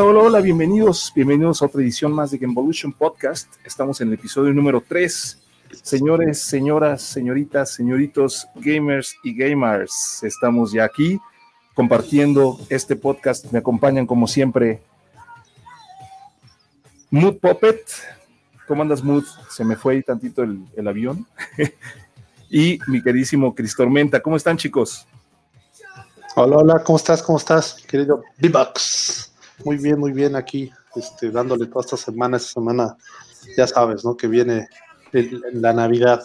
Hola, hola, hola, bienvenidos, bienvenidos a otra edición más de Gamevolution Podcast. Estamos en el episodio número 3. Señores, señoras, señoritas, señoritos, gamers y gamers, estamos ya aquí compartiendo este podcast. Me acompañan como siempre Mood Puppet. ¿Cómo andas, Mood? Se me fue ahí tantito el, el avión. y mi queridísimo Cristormenta. ¿Cómo están, chicos? Hola, hola, ¿cómo estás? ¿Cómo estás, querido B-Bucks? Muy bien, muy bien aquí, este, dándole toda esta semana, esta semana, ya sabes, ¿no? Que viene el- la Navidad,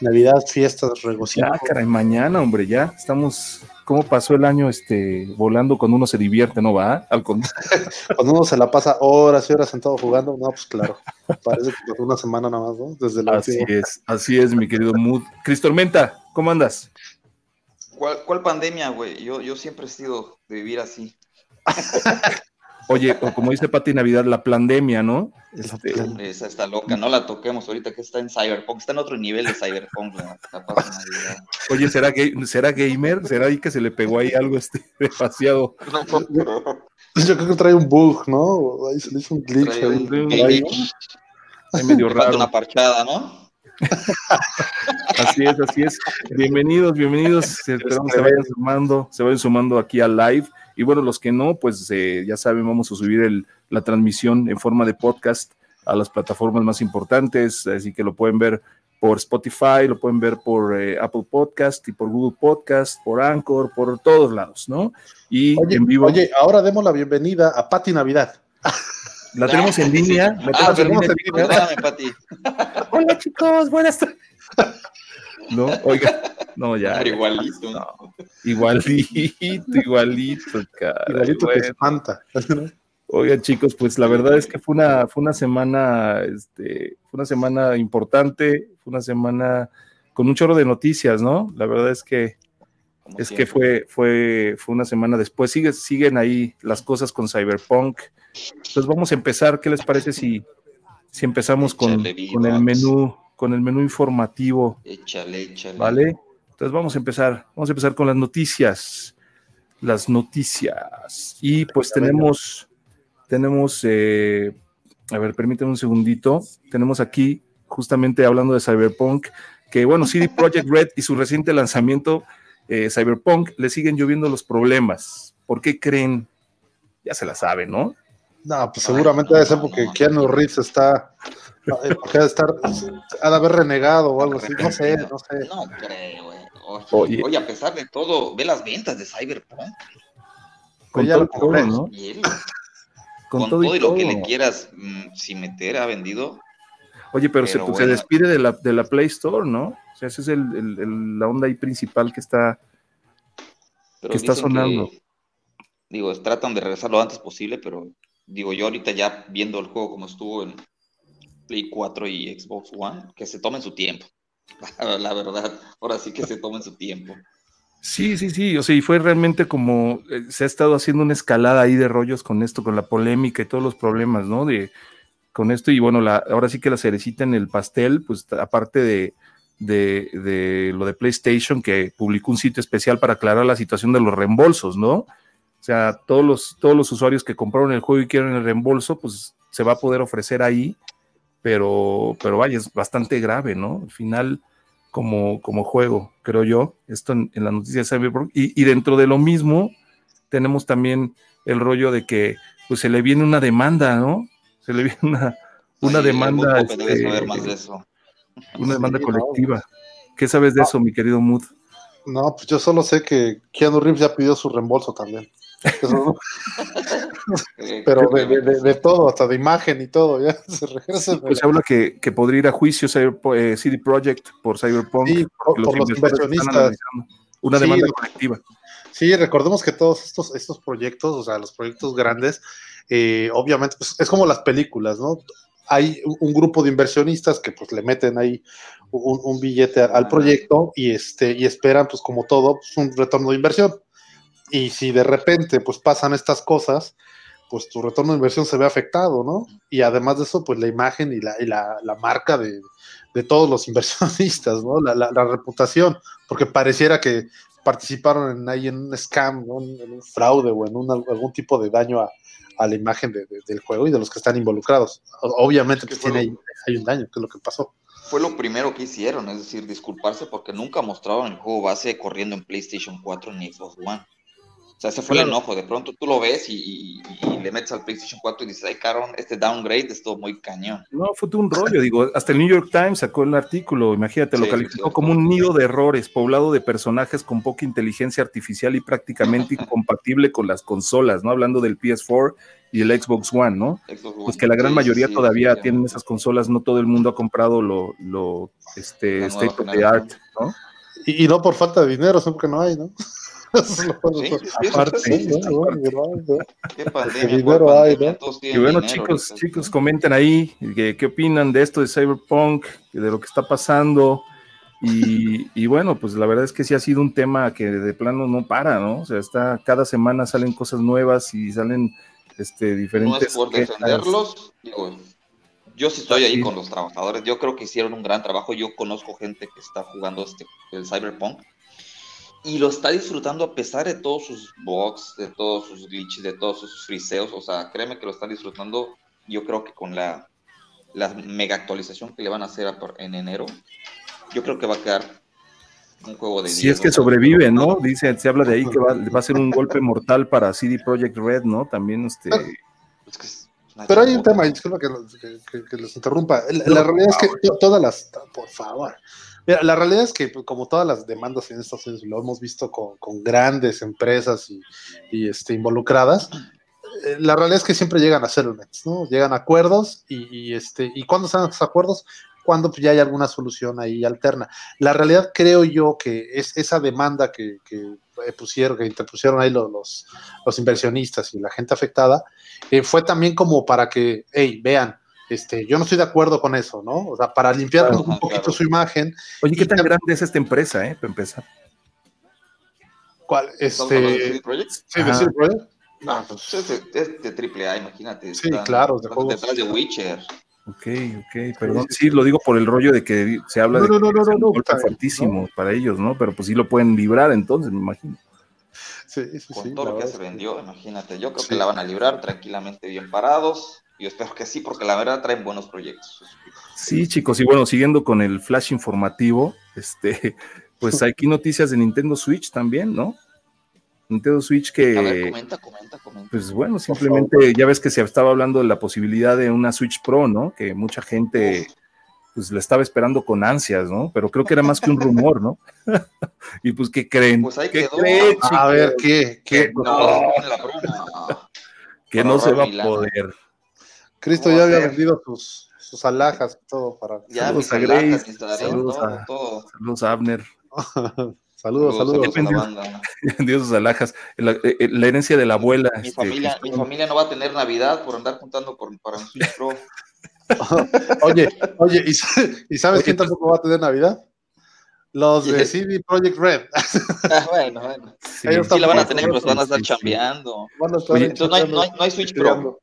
Navidad, fiestas, regocijo. Ya, caray, mañana, hombre, ya estamos. ¿Cómo pasó el año este volando cuando uno se divierte, no va? Al. Cuando uno se la pasa horas y horas sentado jugando, no, pues claro, parece que pasó una semana nada más, ¿no? Desde la Así última. es, así es, mi querido Mood. Cristormenta, ¿cómo andas? ¿Cuál, cuál pandemia, güey? Yo, yo siempre he sido de vivir así. Oye, o como dice Pati Navidad, la pandemia, ¿no? Este, Esa está loca, no la toquemos ahorita que está en Cyberpunk, está en otro nivel de Cyberpunk, Navidad. oye, ¿será, ga- ¿será gamer? ¿Será ahí que se le pegó ahí algo este demasiado? Yo creo que trae un bug, ¿no? Ahí se le hizo un glitch. Trae ahí. un ahí. ahí medio falta raro. una parchada, ¿no? Así es, así es. Bienvenidos, bienvenidos. Esperamos se vayan sumando, se vayan sumando aquí al live. Y bueno, los que no, pues eh, ya saben, vamos a subir el- la transmisión en forma de podcast a las plataformas más importantes, así que lo pueden ver por Spotify, lo pueden ver por eh, Apple Podcast y por Google Podcast, por Anchor, por todos lados, ¿no? Y Oye, en vivo oye, ahora demos la bienvenida a Pati Navidad. La tenemos en línea. la Ah, tenemos en línea, perdóname, Pati. Hola chicos, buenas tardes. No, oiga, no, ya. Igualito, ¿no? Igualito, igualito, cara. Igualito que Bueno, espanta. Oigan, chicos, pues la verdad es que fue una, fue una semana, este, fue una semana importante, fue una semana con un chorro de noticias, ¿no? La verdad es que Como es que fue, fue, fue una semana después. Sigue, siguen ahí las cosas con Cyberpunk. Entonces vamos a empezar. ¿Qué les parece si, si empezamos con, con el menú, con el menú informativo? Échale, échale. ¿Vale? Entonces vamos a empezar. Vamos a empezar con las noticias. Las noticias. Y pues tenemos, tenemos, eh, a ver, permítanme un segundito. Tenemos aquí, justamente hablando de Cyberpunk, que bueno, CD Projekt Red y su reciente lanzamiento, eh, Cyberpunk, le siguen lloviendo los problemas. ¿Por qué creen? Ya se la saben, ¿no? No, pues seguramente debe ser porque Keanu Reeves está. eh, porque ha de estar. Ha de haber renegado o algo así. No sé, no sé. No creo, güey. Oye, Oye. oye, a pesar de todo, ve las ventas de Cyberpunk. Con ya todo, lo y todo, compré. ¿no? Y él, Con, con, todo, y lo que le quieras mm, sin meter, ha vendido. Oye, pero, se, Pero pues, se bueno. despide de la, de la Play Store, ¿no? O sea, esa es el, el- el- la onda ahí principal que está. Pero que está sonando. digo, tratan de regresar lo antes posible, pero digo, yo ahorita ya viendo el juego como estuvo en Play 4 y Xbox One, que se tomen su tiempo. La verdad, ahora sí que se tomen su tiempo. Sí, sí, sí. O sea, y fue realmente como eh, se ha estado haciendo una escalada ahí de rollos con esto, con la polémica y todos los problemas, ¿no? De con esto, y bueno, la, ahora sí que la cerecita en el pastel, pues aparte de, de, de lo de PlayStation, que publicó un sitio especial para aclarar la situación de los reembolsos, ¿no? O sea, todos los, todos los usuarios que compraron el juego y quieren el reembolso, pues se va a poder ofrecer ahí, pero, pero vaya, es bastante grave, ¿no? Al final, como, como juego, creo yo, esto en, en la noticia de Cyberpunk, y, y dentro de lo mismo, tenemos también el rollo de que pues se le viene una demanda, ¿no? Se le viene una, una demanda, este, saber más de eso. una demanda Sí, no. colectiva. ¿Qué sabes de No. eso, mi querido Mood? No, pues yo solo sé que Keanu Reeves ya pidió su reembolso también. Pero de, de- de- de todo, hasta de imagen y todo, ya se regresa. de Pues se habla que, que podría ir a juicio Cyber- eh, CD Projekt por Cyberpunk. Sí, por, los inversionistas. Una Sí, demanda colectiva. Sí, recordemos que todos estos, estos proyectos, o sea, los proyectos grandes, eh, obviamente, pues, es como las películas, ¿no? Hay un, grupo de inversionistas que pues le meten ahí un, un billete al proyecto y este y esperan, pues como todo, pues, un retorno de inversión. Y si de repente pues pasan estas cosas, pues tu retorno de inversión se ve afectado, ¿no? Y además de eso, pues la imagen y la, y la, la marca de, de todos los inversionistas, ¿no? La, la- la reputación, porque pareciera que, participaron en, ahí en un scam, en un fraude o en algún tipo de daño a, la imagen del juego y de los que están involucrados. Obviamente pues, tiene, hay un daño, que es lo que pasó. Fue lo primero que hicieron, es decir, disculparse porque nunca mostraron el juego base corriendo en PlayStation 4 ni Xbox One. O sea, ese fue el enojo. De pronto tú lo ves y, le metes al PlayStation 4 y dices, ay, cabrón, este downgrade es todo muy cañón. No, fue todo un rollo. Digo, hasta el New York Times sacó el artículo, imagínate, lo calificó como un nido de errores, poblado de personajes con poca inteligencia artificial y prácticamente incompatible con las consolas, ¿no? Hablando del PS4 y el Xbox One, ¿no? Pues que la gran mayoría todavía tienen esas consolas, no todo el mundo ha comprado lo, lo este, state of the art, ¿no? Y, y, no por falta de dinero, sino porque no hay, ¿no? Y bueno, chicos, chicos, comenten ahí qué, opinan de esto de Cyberpunk, de lo que está pasando. Y, bueno, pues la verdad es que sí ha sido un tema que de plano no para, ¿no? O sea, está, cada semana salen cosas nuevas y salen este, diferentes. No es por defenderlos, yo sí estoy ahí con los trabajadores. Yo creo que hicieron un gran trabajo. Yo conozco gente que está jugando este, el Cyberpunk y lo está disfrutando a pesar de todos sus bugs, de todos sus glitches, de todos sus friseos. O sea, créeme que lo están disfrutando. Yo creo que con la, la mega actualización que le van a hacer en enero, yo creo que va a quedar un juego de. Si es que sobrevive, ¿no? Dice, se habla de ahí que va, va, a ser un golpe mortal para CD Projekt Red, ¿no? También este. Pero hay un tema, disculpa que, que, que, les interrumpa. La, realidad es que todas las. Por favor la realidad es que, pues, como todas las demandas en Estados Unidos, lo hemos visto con, grandes empresas y, este, involucradas, eh, la realidad es que siempre llegan a settlements, ¿no? Llegan a acuerdos y, este, ¿y cuándo están esos acuerdos? Cuando pues, ya hay alguna solución ahí alterna. La realidad creo yo que es esa demanda que, pusieron, que interpusieron ahí los, los, inversionistas y la gente afectada, eh, fue también como para que, hey, vean, este, yo no estoy de acuerdo con eso, ¿no? O sea, para limpiar un poquito su imagen. Oye, ¿qué tan grande es esta empresa, eh? Para empezar. ¿Cuál? Este. ¿De Project? Sí, de CD Projekt. No, pues. Es de, triple A, imagínate. Sí, claro, de juegos. Detrás de Witcher. Ok, ok, perdón. Sí, lo digo por el rollo de que se habla de no, no, no, no, no, fuertísimo para ellos, ¿no? Pero pues sí lo pueden librar entonces, me imagino. Sí, sí, Con todo lo que se vendió, imagínate. Yo creo que la van a librar tranquilamente bien parados. Yo espero que sí, porque la verdad traen buenos proyectos. Sí, chicos, y bueno, siguiendo con el flash informativo, este, pues aquí noticias de Nintendo Switch también, ¿no? Nintendo Switch que. A ver, comenta, comenta, comenta. Pues bueno, simplemente ya ves que se estaba hablando de la posibilidad de una Switch Pro, ¿no? Que mucha gente pues la estaba esperando con ansias, ¿no? Pero creo que era más que un rumor, ¿no? y pues, ¿qué creen? Pues ahí ¿Qué quedó. Creen, a ver, ¿qué? ¿Qué? No, la broma. que no se va a poder. Cristo ya había vendido sus, sus alhajas, todo para. Ya, saludos a Grace, saludos, a, saludos a Abner. saludos, saludos. Vendió sus alhajas. La, eh, eh, la, herencia de la abuela. Mi, este, familia, mi familia no va a tener Navidad por andar juntando por, para Switch Pro. oye, oye, ¿y, ¿y sabes quién tampoco va a tener Navidad? Los de CD Projekt Red. Ah, bueno, bueno. Sí, sí la van a tener, pero van a estar chambeando. Entonces no hay, no, hay, no hay Switch Pro.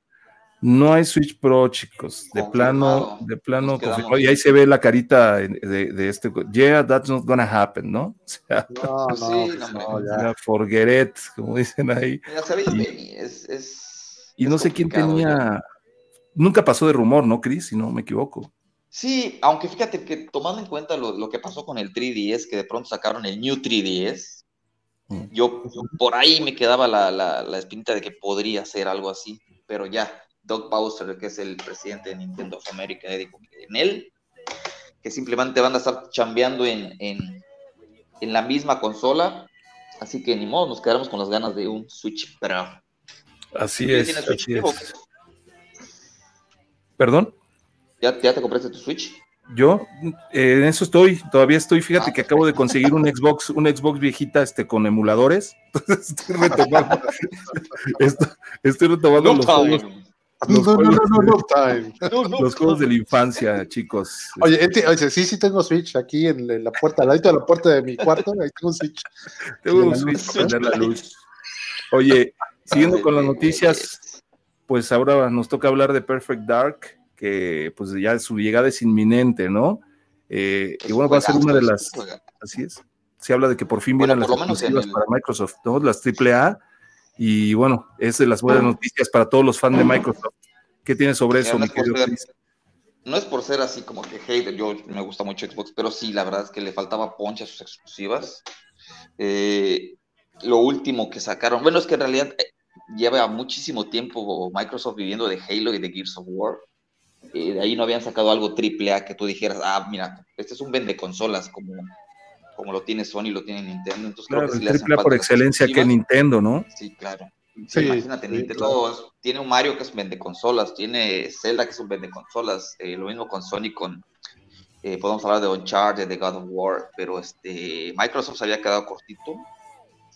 No hay Switch Pro, chicos. De plano, de plano. y ahí se ve la carita de, de, este. Yeah, that's not gonna happen, ¿no? O sea, no, no, sí, no, ya. Forget it, como dicen ahí. y, es, es, y no sé quién tenía. Nunca pasó de rumor, ¿no, Chris? Si no me equivoco. Sí, aunque fíjate que tomando en cuenta lo, lo, que pasó con el 3DS, que de pronto sacaron el New 3DS, mm. yo, por ahí me quedaba la, la, la espinita de que podría ser algo así, pero ya, Doug Bowser, que es el presidente de Nintendo of America, dijo que en él, que simplemente van a estar chambeando en, en, en, la misma consola, así que ni modo, nos quedamos con las ganas de un Switch Pro. Así es, así es. ¿Perdón? ¿Ya, ¿Ya te compraste tu Switch? Yo eh, en eso estoy, todavía estoy, fíjate ah, que acabo de conseguir un Xbox, un Xbox viejita este con emuladores. Entonces estoy retomando, estoy, retomando los juegos, los, no, juegos, no, no, no, los juegos de la infancia, chicos. Oye, oye, sí, sí tengo Switch aquí en, la puerta, al lado de la puerta de mi cuarto, ahí tengo un Switch. Tengo un Switch para prender la luz. Oye, siguiendo con las noticias, pues ahora nos toca hablar de Perfect Dark, que pues ya su llegada es inminente, ¿no? Eh, y bueno, va a ser una de las... Así es. se habla de que por fin vienen las exclusivas para Microsoft, ¿no? Las AAA, y bueno, es de las buenas noticias para todos los fans de Microsoft. ¿Qué tienes sobre eso, mi querido no es por ser así como que hater, yo me gusta mucho Xbox, pero sí, la verdad es que le faltaba poncha a sus exclusivas. Eh, lo último que sacaron, bueno, es que en realidad eh, lleva muchísimo tiempo Microsoft viviendo de Halo y de Gears of War. Eh, de ahí no habían sacado algo triple A que tú dijeras, ah, mira, este es un vende consolas como, como lo tiene Sony, lo tiene Nintendo. Entonces claro, creo que el triple A por excelencia que Nintendo, ¿no? Sí, claro. imagínate, Nintendo tiene un Mario que es un vende consolas, tiene Zelda que es un vende consolas, eh, lo mismo con Sony, con eh, podemos hablar de Uncharted, de God of War, pero este Microsoft se había quedado cortito.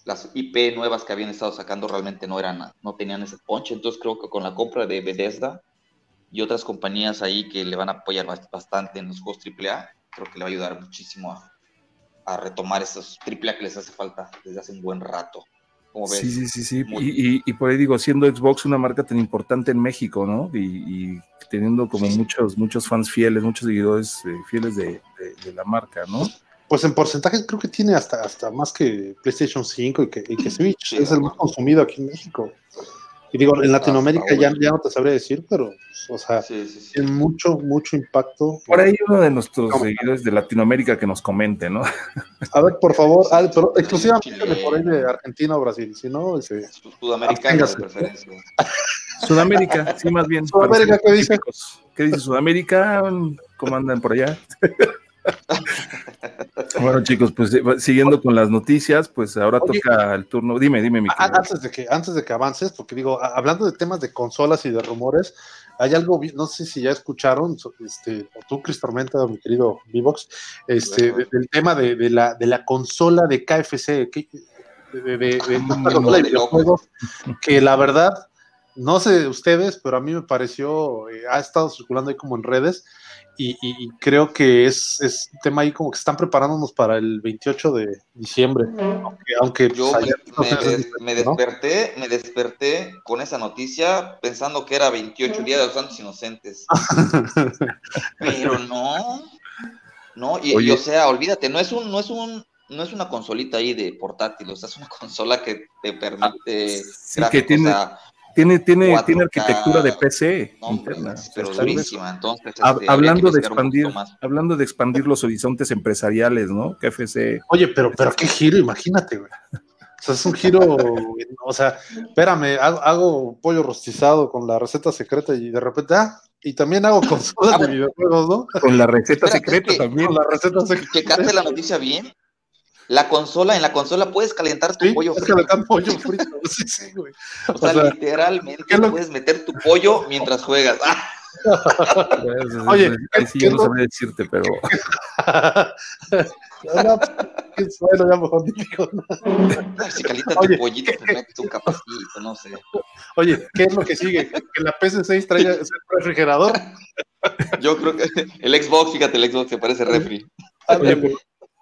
Las IP nuevas que habían estado sacando realmente no eran, no tenían ese punch, entonces creo que con la compra de Bethesda y otras compañías ahí que le van a apoyar bastante en los juegos AAA, creo que le va a ayudar muchísimo a, a retomar esos AAA que les hace falta desde hace un buen rato. Sí, sí, sí, sí. Y, por ahí digo, siendo Xbox una marca tan importante en México, ¿no? Y, teniendo como muchos, muchos fans fieles, muchos seguidores eh, fieles de, la marca, ¿no? Pues en porcentaje creo que tiene hasta, hasta más que PlayStation 5 y que, y Switch. es el más consumido aquí en México. Y digo, en Latinoamérica ya, ya no te sabría decir, pero, o sea, tiene mucho, mucho impacto. Por ahí uno de nuestros seguidores de Latinoamérica que nos comente, ¿no? A ver, por favor, ah, pero exclusivamente por ahí de Argentina o Brasil, si no, ese... Sudamericano de preferencia. Sudamérica, sí, más bien. Sudamérica, ¿qué dice? ¿Qué dice Sudamérica? ¿Cómo andan por allá? Bueno, chicos, pues eh, siguiendo con las noticias, pues ahora toca el turno. Dime, dime, mi Antes de que, antes de que avances, porque digo, hablando de temas de consolas y de rumores, hay algo, no sé si ya escucharon, este, o tú, Cris Tormenta, mi querido Vivox, este, del tema de, la, de la consola de KFC, que, de, de, que la verdad, no sé ustedes, pero a mí me pareció, eh, ha estado circulando ahí como en redes, y, creo que es, es, un tema ahí como que están preparándonos para el 28 de diciembre. Aunque, yo me, desperté, me desperté con esa noticia pensando que era 28 días de los Santos Inocentes. Pero no, no, y, o sea, olvídate, no es un, no es un, no es una consolita ahí de portátil, o sea, es una consola que te permite sí, que tiene, tiene, tiene, tiene arquitectura de PC interna. Pero durísima, entonces. Este, hablando, de expandir, hablando de expandir los horizontes empresariales, ¿no? KFC. Oye, pero, pero qué giro, imagínate, güey. O sea, es un giro, o sea, espérame, hago, pollo rostizado con la receta secreta y de repente, ah, y también hago consolas ah, de videojuegos, ¿no? Con la receta secreta también. Con la receta secreta. Checaste la noticia bien. La consola, en la consola puedes calentar tu pollo frito. calentar pollo frito. Sí, sí, güey. O, sea, literalmente puedes meter tu pollo mientras juegas. Oye, ahí sí yo no sabría decirte, pero. bueno, ya mejor digo. Si calientas tu pollito, pues metes un capacito, no sé. Oye, ¿qué es lo que sigue? ¿Que la PS6 traiga el refrigerador? Yo creo que el Xbox, fíjate, el Xbox se parece refri. Oye,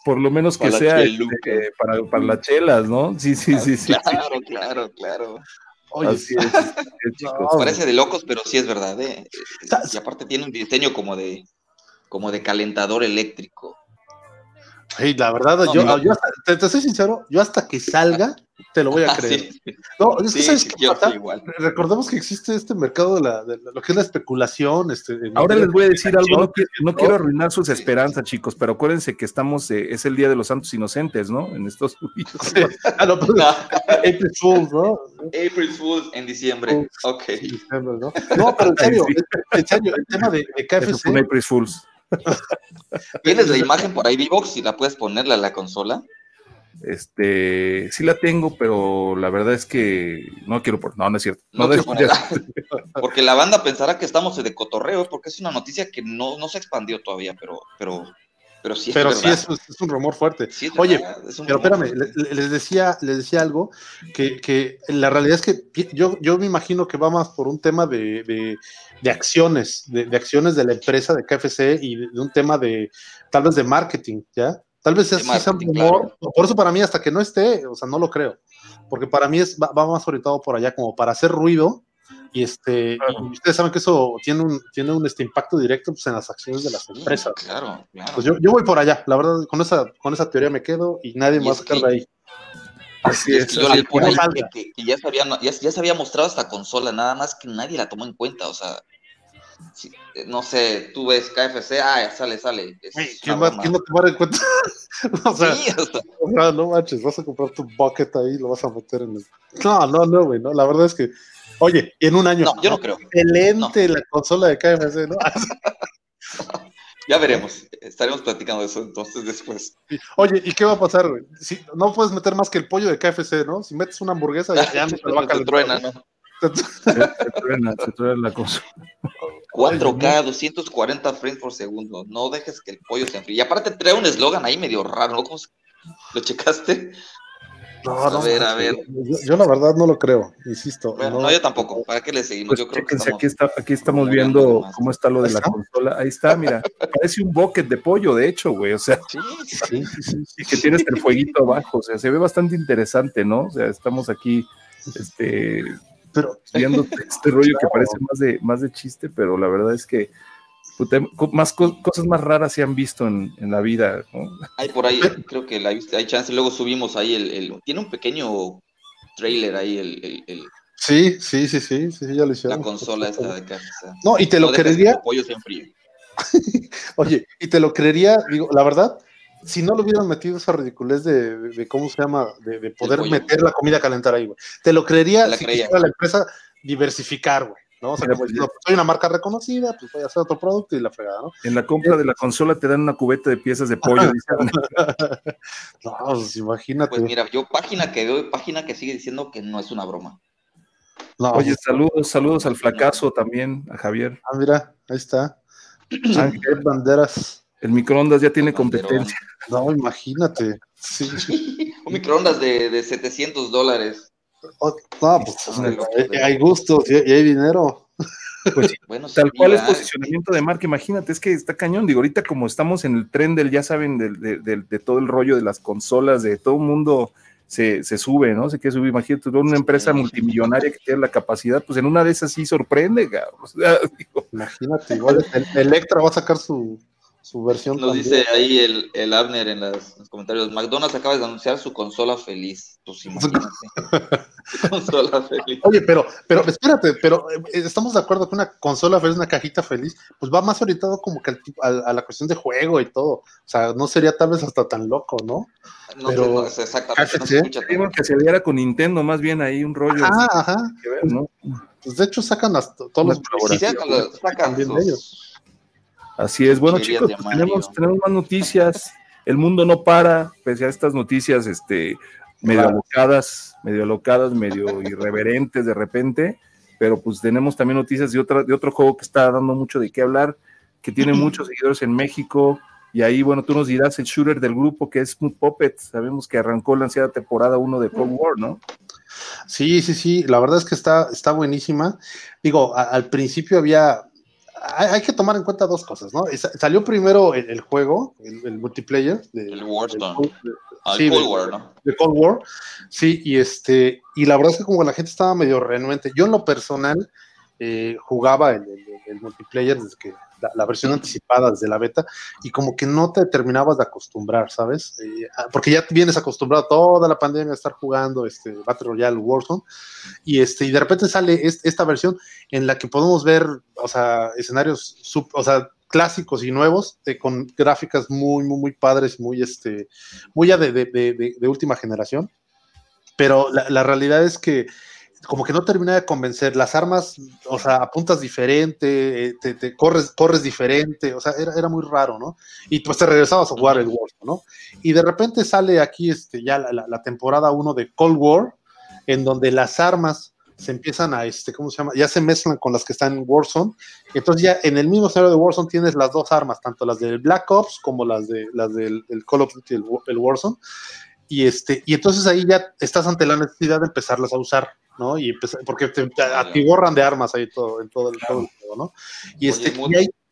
por lo menos que sea este, para, para, las chelas, ¿no? Sí, sí, sí, sí. Claro, claro, claro. Oye, Así es, Parece de locos, pero sí es verdad, ¿eh? Y aparte tiene un diseño como de, como de calentador eléctrico. Hey, la verdad, yo, yo hasta, te, soy sincero, yo hasta que salga, te lo voy a ah, creer. No, es que sabes que recordemos que existe este mercado de, la, de, lo que es la especulación. Este, Ahora les voy a decir algo, no, quiero, arruinar sus esperanzas, chicos, pero acuérdense que estamos, eh, es el Día de los Santos Inocentes, ¿no? En Estados Unidos. ah, no, pues, April Fools, ¿no? April Fools en diciembre, ok. ¿no? ¿no? pero en serio, en serio, el tema de, de KFC. April Fools. ¿Tienes la imagen por ahí, Vivox? Si la puedes ponerla a la consola. Este, sí la tengo, pero la verdad es que no quiero por, no, no es cierto. porque la banda pensará que estamos de cotorreo, porque es una noticia que no, no se expandió todavía, pero, pero, pero sí es Pero sí es, un rumor fuerte. Oye, pero espérame, les decía, les decía algo que, que, la realidad es que yo, yo me imagino que va más por un tema de, de, acciones, de, acciones de la empresa de KFC y de, un tema de tal vez de marketing, ¿ya? Tal vez sea, un rumor, por eso para mí hasta que no esté, o sea, no lo creo, porque para mí es, va, más orientado por allá como para hacer ruido Y, este, y ustedes saben que eso tiene un, tiene un este, impacto directo pues, en las acciones de las empresas. Claro, claro. Pues yo, yo, voy por allá, la verdad, con esa, con esa teoría me quedo y nadie me va a sacar de ahí. Así es. yo que, que, ya, se había, ya, ya, se había mostrado esta consola, nada más que nadie la tomó en cuenta, o sea, eh, no sé, tú ves KFC, ah, sale, sale. ¿Quién, va, ¿Quién, va, a tomar en cuenta? o sea, sí, no, no manches, vas a comprar tu bucket ahí lo vas a meter en el. No, no, no, güey, no, la verdad es que, oye, en un año. No, yo no creo. Excelente la consola de KFC, ¿no? ya veremos, estaremos platicando de eso entonces después. Oye, ¿y qué va a pasar, güey? Si, no puedes meter más que el pollo de KFC, ¿no? Si metes una hamburguesa, ya, ya no te va a calentar. ¿no? Se, truena, se truena la cosa. 4K, 240 frames por segundo. No dejes que el pollo se enfríe. Y aparte trae un eslogan ahí medio raro, ¿no? ¿Lo checaste? No, a ver, a ver. Yo, la verdad no lo creo, insisto. Bueno, no, yo tampoco. ¿Para qué le seguimos? Pues yo creo que estamos, aquí, está, aquí estamos viendo cómo está lo de la consola. Ahí está, mira. Parece un bucket de pollo, de hecho, güey. O sea, sí, sí, sí, y que tienes el fueguito abajo. O sea, se ve bastante interesante, ¿no? O sea, estamos aquí este, pero viendo este rollo que parece más de, más de chiste, pero la verdad es que más cosas más raras se han visto en, en la vida. Hay por ahí, creo que la, hay chance, luego subimos ahí el, el tiene un pequeño trailer ahí el, el, Sí, sí, sí, sí, sí, ya lo hicieron. La consola esta de casa. No, y te lo creería. Oye, y te lo creería, digo, la verdad, si no lo hubieran metido esa ridiculez de, cómo se llama, de, poder meter la comida a calentar ahí, güey. Te lo creería si quisiera la empresa diversificar, güey. ¿No? O sea, como diciendo, pues, soy una marca reconocida, pues voy a hacer otro producto y la fregada, ¿no? En la compra de la consola te dan una cubeta de piezas de pollo. no, pues imagínate. Pues mira, yo página que veo, página que sigue diciendo que no es una broma. Oye, saludos, saludos al flacazo también, a Javier. Ah, mira, ahí está. Ángel Banderas. El microondas ya tiene competencia. No, imagínate. Un microondas de, de 700 dólares. Oh, no, pues, hay gustos y hay dinero. Pues bueno, tal cual es posicionamiento de marca, imagínate, es que está cañón, digo, ahorita como estamos en el tren del, ya saben, de, de todo el rollo de las consolas, de todo el mundo se, se, sube, ¿no? Se quiere subir, imagínate, una empresa multimillonaria que tiene la capacidad, pues en una de esas sí sorprende, Imagínate, igual Electra va a sacar su, su versión. Nos dice ahí el, el Abner en, los comentarios, McDonald's acaba de anunciar su consola feliz. Pues consola feliz. Oye, pero, pero espérate, pero eh, estamos de acuerdo que una consola feliz, una cajita feliz, pues va más orientado como que a, la cuestión de juego y todo. O sea, no sería tal vez hasta tan loco, ¿no? No, pero, no, exactamente. No se escucha que se viera con Nintendo, más bien ahí un rollo. Ah, ajá. ¿no? Pues de hecho sacan hasta todos los colaboraciones. sacan de ellos. Así es. Bueno, chicos, pues tenemos, tenemos más noticias. El mundo no para, pese a estas noticias este, medio alocadas, medio alocadas, medio irreverentes de repente. Pero pues tenemos también noticias de, otra, de otro juego que está dando mucho de qué hablar, que tiene muchos seguidores en México. Y ahí, bueno, tú nos dirás el shooter del grupo que es Smooth Puppet. Sabemos que arrancó la ansiada temporada 1 de Cold War, ¿no? Sí, sí, sí. La verdad es que está, está buenísima. Digo, al principio había hay, que tomar en cuenta dos cosas, ¿no? Salió primero el, juego, el, multiplayer. De, el Warzone. Ah, sí, Cold War, ¿no? De Cold War. Sí, y este, y la verdad es que como la gente estaba medio renuente, yo en lo personal eh, jugaba el, multiplayer desde que la, versión anticipada desde la beta y como que no te terminabas de acostumbrar, ¿sabes? Eh, ah, porque ya vienes acostumbrado toda la pandemia a estar jugando este Battle Royale Warzone y este y de repente sale esta versión en la que podemos ver, o sea, escenarios o sea, clásicos y nuevos eh, con gráficas muy muy muy padres, muy este muy ya de, de, última generación. Pero la, la realidad es que como que no termina de convencer. Las armas, o sea, apuntas diferente, eh, te, corres, corres diferente, o sea, era, era, muy raro, ¿no? Y pues te regresabas a jugar el Warzone, ¿no? Y de repente sale aquí este, ya la, temporada 1 de Cold War, en donde las armas se empiezan a, este, ¿cómo se llama? Ya se mezclan con las que están en Warzone. Entonces ya en el mismo escenario de Warzone tienes las dos armas, tanto las del Black Ops como las, de, las del Call of Duty, el, el Warzone. Y, este, y entonces ahí ya estás ante la necesidad de empezarlas a usar. ¿No? Y porque te, atiborran de armas ahí todo, en todo el, juego, ¿no? Y, este,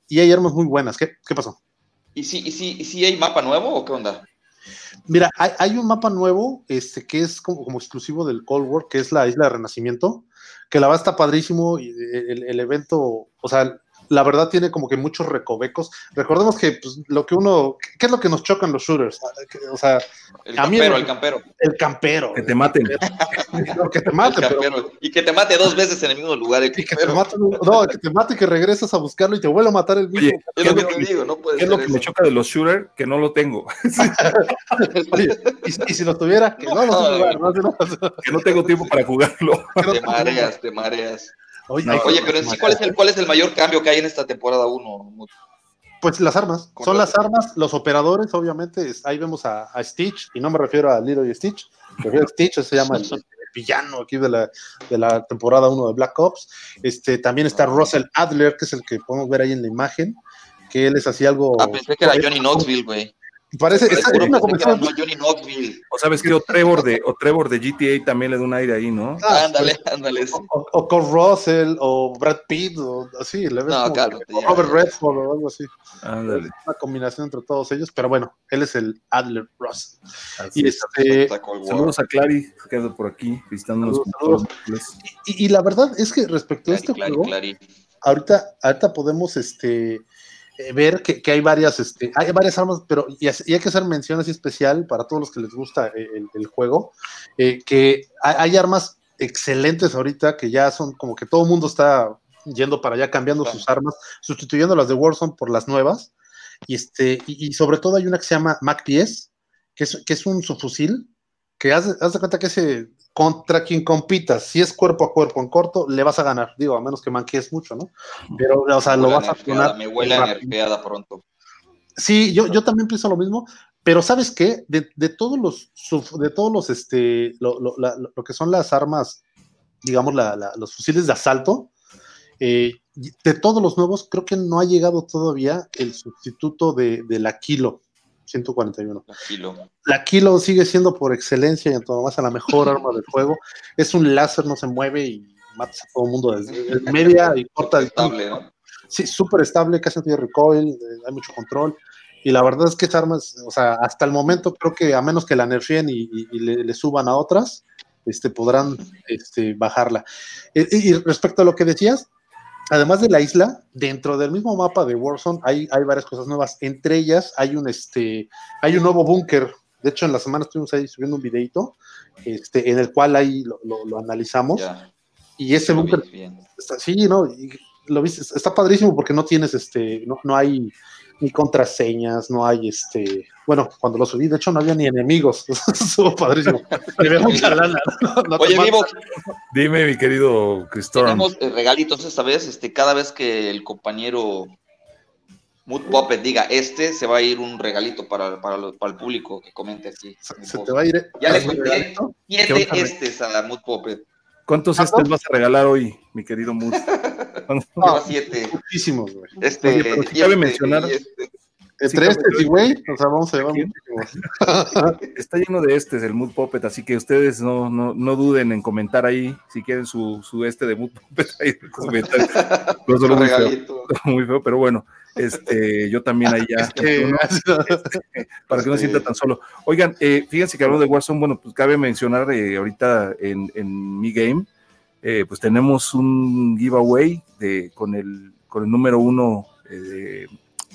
y, hay, armas muy buenas. ¿Qué, qué pasó? ¿Y si, y, si, ¿Y si hay mapa nuevo o qué onda? Mira, hay, hay, un mapa nuevo este, que es como, como, exclusivo del Cold War, que es la isla de Renacimiento, que la verdad está padrísimo y el, el evento, o sea, la verdad tiene como que muchos recovecos. Recordemos que pues, lo que uno, ¿qué es lo que nos chocan los shooters? O sea, el campero, el campero. El campero. Que te maten. que te mate, Y que te mate dos veces en el mismo lugar. y que te mate, no, que te mate y que regresas a buscarlo y te vuelve a matar el mismo. ¿qué es lo que te digo? No puede ¿Qué es lo que me choca de los shooters? Que no lo tengo. Oye, y, si lo tuviera, que no, no, no, que no tengo tiempo para jugarlo. Te mareas, te mareas. Oye, pero en sí, ¿cuál es, el, ¿cuál es el mayor cambio que hay en esta temporada 1? Pues las armas. Son las armas, los operadores, obviamente. Ahí vemos a, Stitch, y no me refiero a Little Stitch, me refiero a Stitch, se llama el, villano aquí de la, de la temporada 1 de Black Ops. Este, también está Russell Adler, que es el que podemos ver ahí en la imagen, que él es así algo. Ah, pensé que era Johnny Knoxville, güey. Parece, es una conversación. Johnny Knoxville. O sabes que o Trevor de, o Trevor de GTA también le da un aire ahí, ¿no? Ah, ándale, ándale. O, o, con Russell, o Brad Pitt, o así, le ves no, claro, o Robert Redford o algo así. Ándale. Una combinación entre todos ellos, pero bueno, él es el Adler Ross. y este, saludos a Clary, que por aquí, visitándonos. Saludos, Y, y, la verdad es que respecto a este Clary, juego, Clary. ahorita, ahorita podemos este eh, ver que, que, hay varias, este, hay varias armas, pero y, hay que hacer mención así especial para todos los que les gusta eh, el, el juego, eh, que hay, hay, armas excelentes ahorita que ya son como que todo el mundo está yendo para allá cambiando claro. sus armas, sustituyendo las de Warzone por las nuevas, y este, y, y, sobre todo hay una que se llama Mac 10, que es, que es un subfusil, que haz, haz de cuenta que ese contra quien compitas, si es cuerpo a cuerpo en corto, le vas a ganar, digo, a menos que manquees mucho, ¿no? Pero, o sea, lo vas a poner. Me huele a nerfeada pronto. Sí, yo, yo también pienso lo mismo, pero ¿sabes qué? De, de todos los, de todos los, este, lo, lo, la, lo que son las armas, digamos, la, la, los fusiles de asalto, eh, de todos los nuevos, creo que no ha llegado todavía el sustituto de, de la Kilo. 141. La kilo. La kilo sigue siendo por excelencia y en todo más a la mejor arma del juego. Es un láser, no se mueve y matas a todo el mundo desde media y corta el estable, ¿no? Sí, súper estable, casi no tiene recoil, eh, hay mucho control. Y la verdad es que esa arma, es, o sea, hasta el momento creo que a menos que la nerfeen y, y, y le, le, suban a otras, este, podrán este, bajarla. Y, y respecto a lo que decías, además de la isla, dentro del mismo mapa de Warzone hay, hay varias cosas nuevas. Entre ellas hay un, este, hay un nuevo búnker. De hecho, en la semana estuvimos ahí subiendo un videito este, en el cual ahí lo, lo, lo analizamos. Ya. Y ese búnker, sí, ¿no? Y lo viste, está padrísimo porque no tienes, este, no, no hay ni contraseñas, no hay este. Bueno, cuando lo subí, de hecho, no había ni enemigos. Estuvo padrísimo. Me veo mucha lana. No, no Oye, Vivo. Dime, mi querido Cristóbal. Tenemos regalitos esta vez. Este, cada vez que el compañero Mood Puppet diga este, se va a ir un regalito para, para, lo, para el público que comente aquí. Se, se te va a ir. Ya le conté siete estes a Mood Puppet. ¿Cuántos estes vas a regalar hoy, mi querido Mood? No, siete. Muchísimos, güey. Este, Oye, pero sí cabe este, mencionar. Este. Entre sí, estes y güey, o sea, vamos a llevar muchísimos. Está lleno de estes el Mood Puppet, así que ustedes no, no, no duden en comentar ahí si quieren su, su este de Mood Puppet ahí en comentarios. No solo muy feo, muy feo, pero bueno, este, yo también ahí ya, este, para que no se sienta tan solo. Oigan, eh, fíjense que hablando de Warzone, bueno, pues cabe mencionar eh, ahorita en, en mi game, eh, pues tenemos un giveaway de, con, el, con el número uno eh,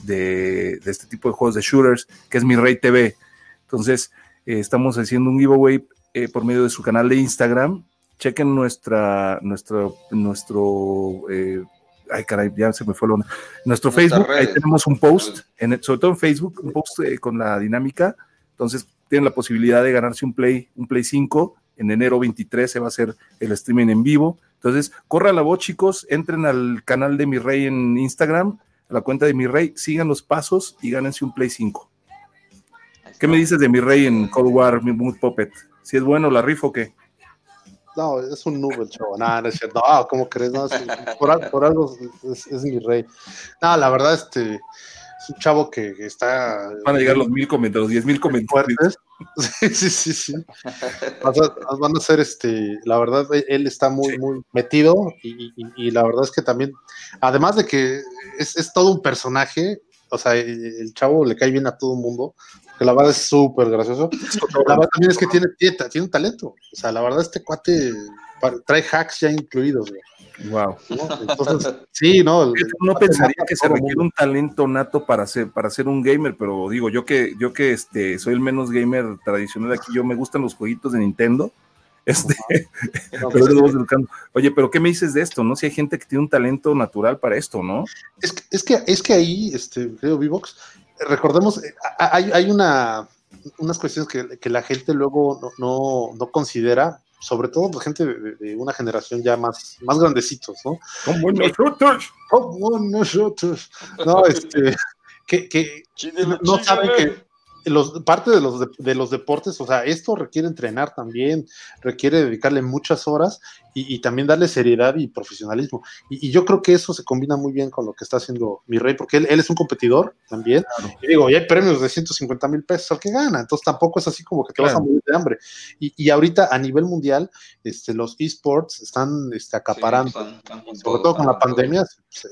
de, de, este tipo de juegos de shooters, que es Mi Rey TV. Entonces, eh, estamos haciendo un giveaway por medio de su canal de Instagram. Chequen nuestra, nuestro, nuestro ay caray, ya se me fue lo nuestro Facebook, redes. ahí tenemos un post, en el, sobre todo en Facebook, un post eh, con la dinámica. Entonces, tienen la posibilidad de ganarse un Play, un Play 5 en enero 23 se va a hacer el streaming en vivo. Entonces, corran la voz, chicos, entren al canal de Mi Rey en Instagram, a la cuenta de Mi Rey, sigan los pasos y gánense un Play 5. ¿Qué me dices de Mi Rey en Cold War, mi Mood Puppet? ¿Si es bueno la rifa o qué? No, es un nube el chavo. No, no es cierto. No, ¿cómo crees? No, es, por, por, algo es, es, mi rey. No, la verdad, este es un chavo que, que está. Van a llegar los mil comentarios, diez mil comentarios. Sí, sí, sí, sí. Van a ser, este, la verdad, él está muy, sí. muy metido y, y, y, la verdad es que también, además de que es, es todo un personaje, o sea, el chavo le cae bien a todo el mundo, que la verdad es súper gracioso. La verdad también es que tiene, tiene, tiene, un talento. O sea, la verdad, este cuate trae hacks ya incluidos, güey. Wow. Entonces, sí, no. No pensaría que se requiere un talento nato para ser, para ser un gamer, pero digo, yo que, yo que este, soy el menos gamer tradicional aquí, yo me gustan los jueguitos de Nintendo. Este, pues Oye, pero ¿qué me dices de esto? ¿No? Si hay gente que tiene un talento natural para esto, ¿no? Es que, es que, es que ahí, este, creo, Vivox, recordemos, eh, hay, hay una, unas cuestiones que, que, la gente luego no, no, no considera sobre todo pues, gente de, una generación ya más, más grandecitos, ¿no? Como nosotros. Como nosotros. No, este, que, que no saben que los, parte de los, de, los deportes, o sea, esto requiere entrenar también, requiere dedicarle muchas horas y, también darle seriedad y profesionalismo. Y, yo creo que eso se combina muy bien con lo que está haciendo mi rey, porque él, es un competidor también. Y digo, y hay premios de 150 mil pesos al que gana, entonces tampoco es así como que te vas a morir de hambre. Y, ahorita a nivel mundial, este, los esports están este, acaparando, sobre todo con la pandemia, se,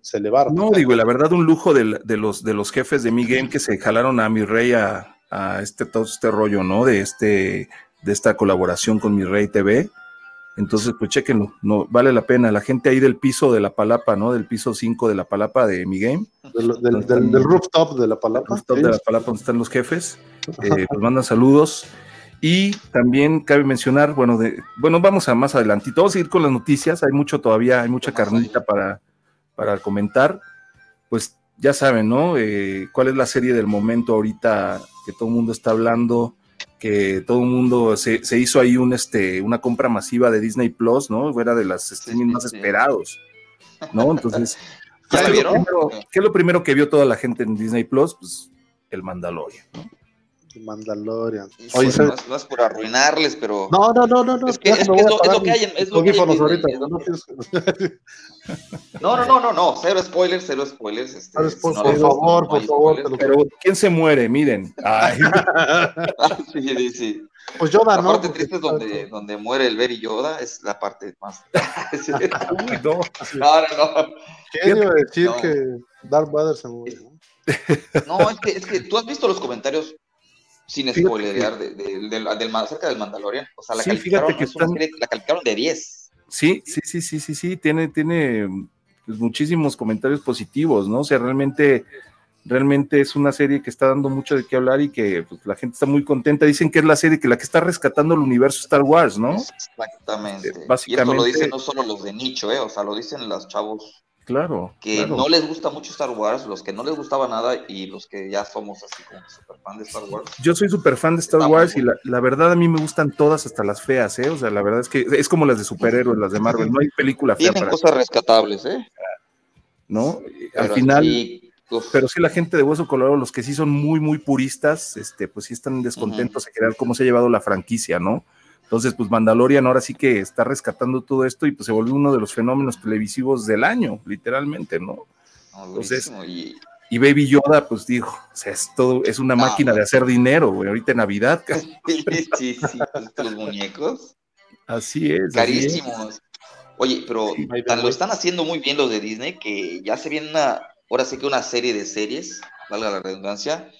se, elevaron. No, digo, la verdad, un lujo de, de, los, de los jefes de mi game que se jalaron a mi rey a, este, todo este rollo, ¿no? De este de esta colaboración con Mi Rey TV entonces, pues chéquenlo, no, vale la pena. La gente ahí del piso de la palapa, ¿no? Del piso 5 de la palapa de mi game. Del, rooftop de la palapa. Rooftop de la palapa donde están los jefes. Eh, pues mandan saludos. Y también cabe mencionar, bueno, de, bueno, vamos a más adelantito. Vamos a ir con las noticias. Hay mucho todavía, hay mucha carnita para, para comentar. Pues ya saben, ¿no? Eh, ¿Cuál es la serie del momento ahorita que todo el mundo está hablando? que todo el mundo se, hizo ahí un, este, una compra masiva de Disney Plus, ¿no? Fuera de las streaming más esperados, ¿no? Entonces, ¿qué, es lo primero, ¿qué es lo primero que vio toda la gente en Disney Plus? Pues el Mandalorian, ¿no? Mandalorian. Oye, no, es, por arruinarles, pero. No, no, no, no. Es que, es, lo, que hay. Es lo que hay ahorita, no, no, no, no, no, cero spoilers, cero spoilers. Este, por, favor, por favor. Pero ¿quién se muere? Miren. Ay. sí, sí, sí. Pues Yoda, la ¿no? La parte triste es donde, donde muere el Berry Yoda, es la parte más. Uy, no. No, no, ¿Quién iba a decir que Darth Vader se muere? No, es que, es que tú has visto los comentarios sin spoilerear, de, de, del, acerca del Mandalorian. O sea, la, calificaron, que la calificaron de 10. Sí, sí, sí, sí, sí, sí, tiene, tiene pues, muchísimos comentarios positivos, ¿no? O sea, realmente, realmente es una serie que está dando mucho de qué hablar y que pues, la gente está muy contenta. Dicen que es la serie que la que está rescatando el universo Star Wars, ¿no? Exactamente. Básicamente, y esto lo dicen no solo los de nicho, ¿eh? O sea, lo dicen los chavos Claro. Que no les gusta mucho Star Wars, los que no les gustaba nada y los que ya somos así como super fan de Star Wars. Yo soy super fan de Star Wars y la, verdad a mí me gustan todas, hasta las feas, ¿eh? O sea, la verdad es que es como las de superhéroes, las de Marvel, no hay película fea. Tienen cosas rescatables, ¿eh? ¿No? Al final. pero sí la gente de Hueso Colorado, los que sí son muy, muy puristas, este, pues sí están descontentos de creer cómo se ha llevado la franquicia, ¿no? Entonces, pues Mandalorian ahora sí que está rescatando todo esto y pues se volvió uno de los fenómenos televisivos del año, literalmente, ¿no? Entonces, y... Baby Yoda, pues dijo, o sea, es todo, es una máquina de hacer dinero, güey, ahorita en Navidad. Sí, sí, muñecos. Así es. Carísimos. Oye, pero lo están haciendo muy bien los de Disney que ya se viene una, ahora sí que una serie de series, valga la redundancia,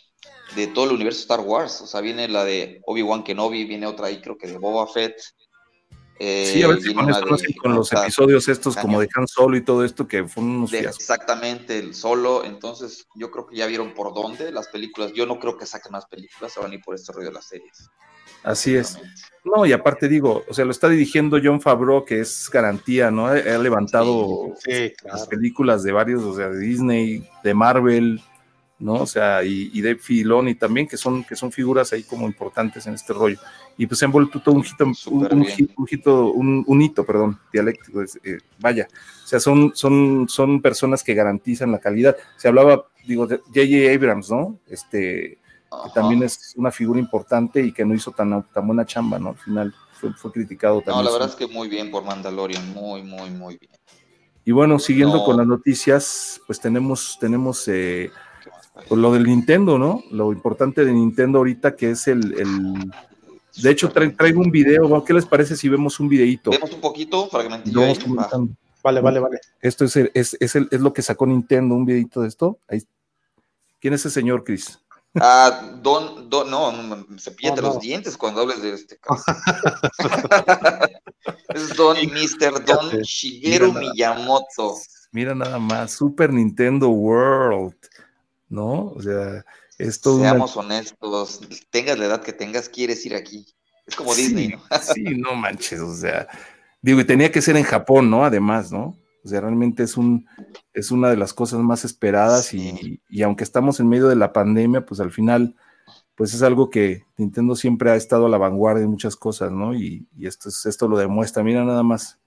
de todo el universo Star Wars. O sea, viene la de Obi-Wan Kenobi, viene otra ahí, creo que de Boba Fett. Eh, sí, a ver si con, con los episodios estos como de Han Solo y todo esto que fue unos Exactamente, el solo. Entonces, yo creo que ya vieron por dónde las películas. Yo no creo que saquen más películas, se van a ir por este rollo de las series. Así es. No, y aparte digo, o sea, lo está dirigiendo John Favreau, que es garantía, ¿no? Ha levantado las películas de varios, o sea, de Disney, de Marvel, ¿no? O sea, y, y Dave Filoni también, que son, que son figuras ahí como importantes en este rollo. Y pues se han vuelto todo un hito, un, un, hito, perdón, dialéctico, eh, vaya. O sea, son, son, son personas que garantizan la calidad. Se hablaba, digo, de J.J. Abrams, ¿no? Este, que también es una figura importante y que no hizo tan, tan buena chamba, ¿no? Al final fue, criticado también. No, la verdad es que muy bien por Mandalorian, muy, muy, muy bien. Y bueno, siguiendo con las noticias, pues tenemos, tenemos eh, pues lo del Nintendo, ¿no? Lo importante de Nintendo ahorita que es el... el... De hecho, traigo un video, ¿qué les parece si vemos un videito? Vemos un poquito, fragmentillo. Vale, vale, vale. Esto es, es, es, lo que sacó Nintendo, un videito de esto. Ahí. ¿Quién es ese señor, Chris? Ah, Don, Don, no, se pierde los dientes cuando hables de este caso. es Don Mr. Don Shigeru Miyamoto. Mira nada más, Super Nintendo World, ¿no? O sea, es todo. Seamos honestos, tengas la edad que tengas, quieres ir aquí. Es como Disney, ¿no? sí, no manches, o sea, digo, y tenía que ser en Japón, ¿no? Además, ¿no? O sea, realmente es, un, es una de las cosas más esperadas y, aunque estamos en medio de la pandemia, pues al final, pues es algo que Nintendo siempre ha estado a la vanguardia de muchas cosas, ¿no? Y, esto, esto lo demuestra. Mira nada más.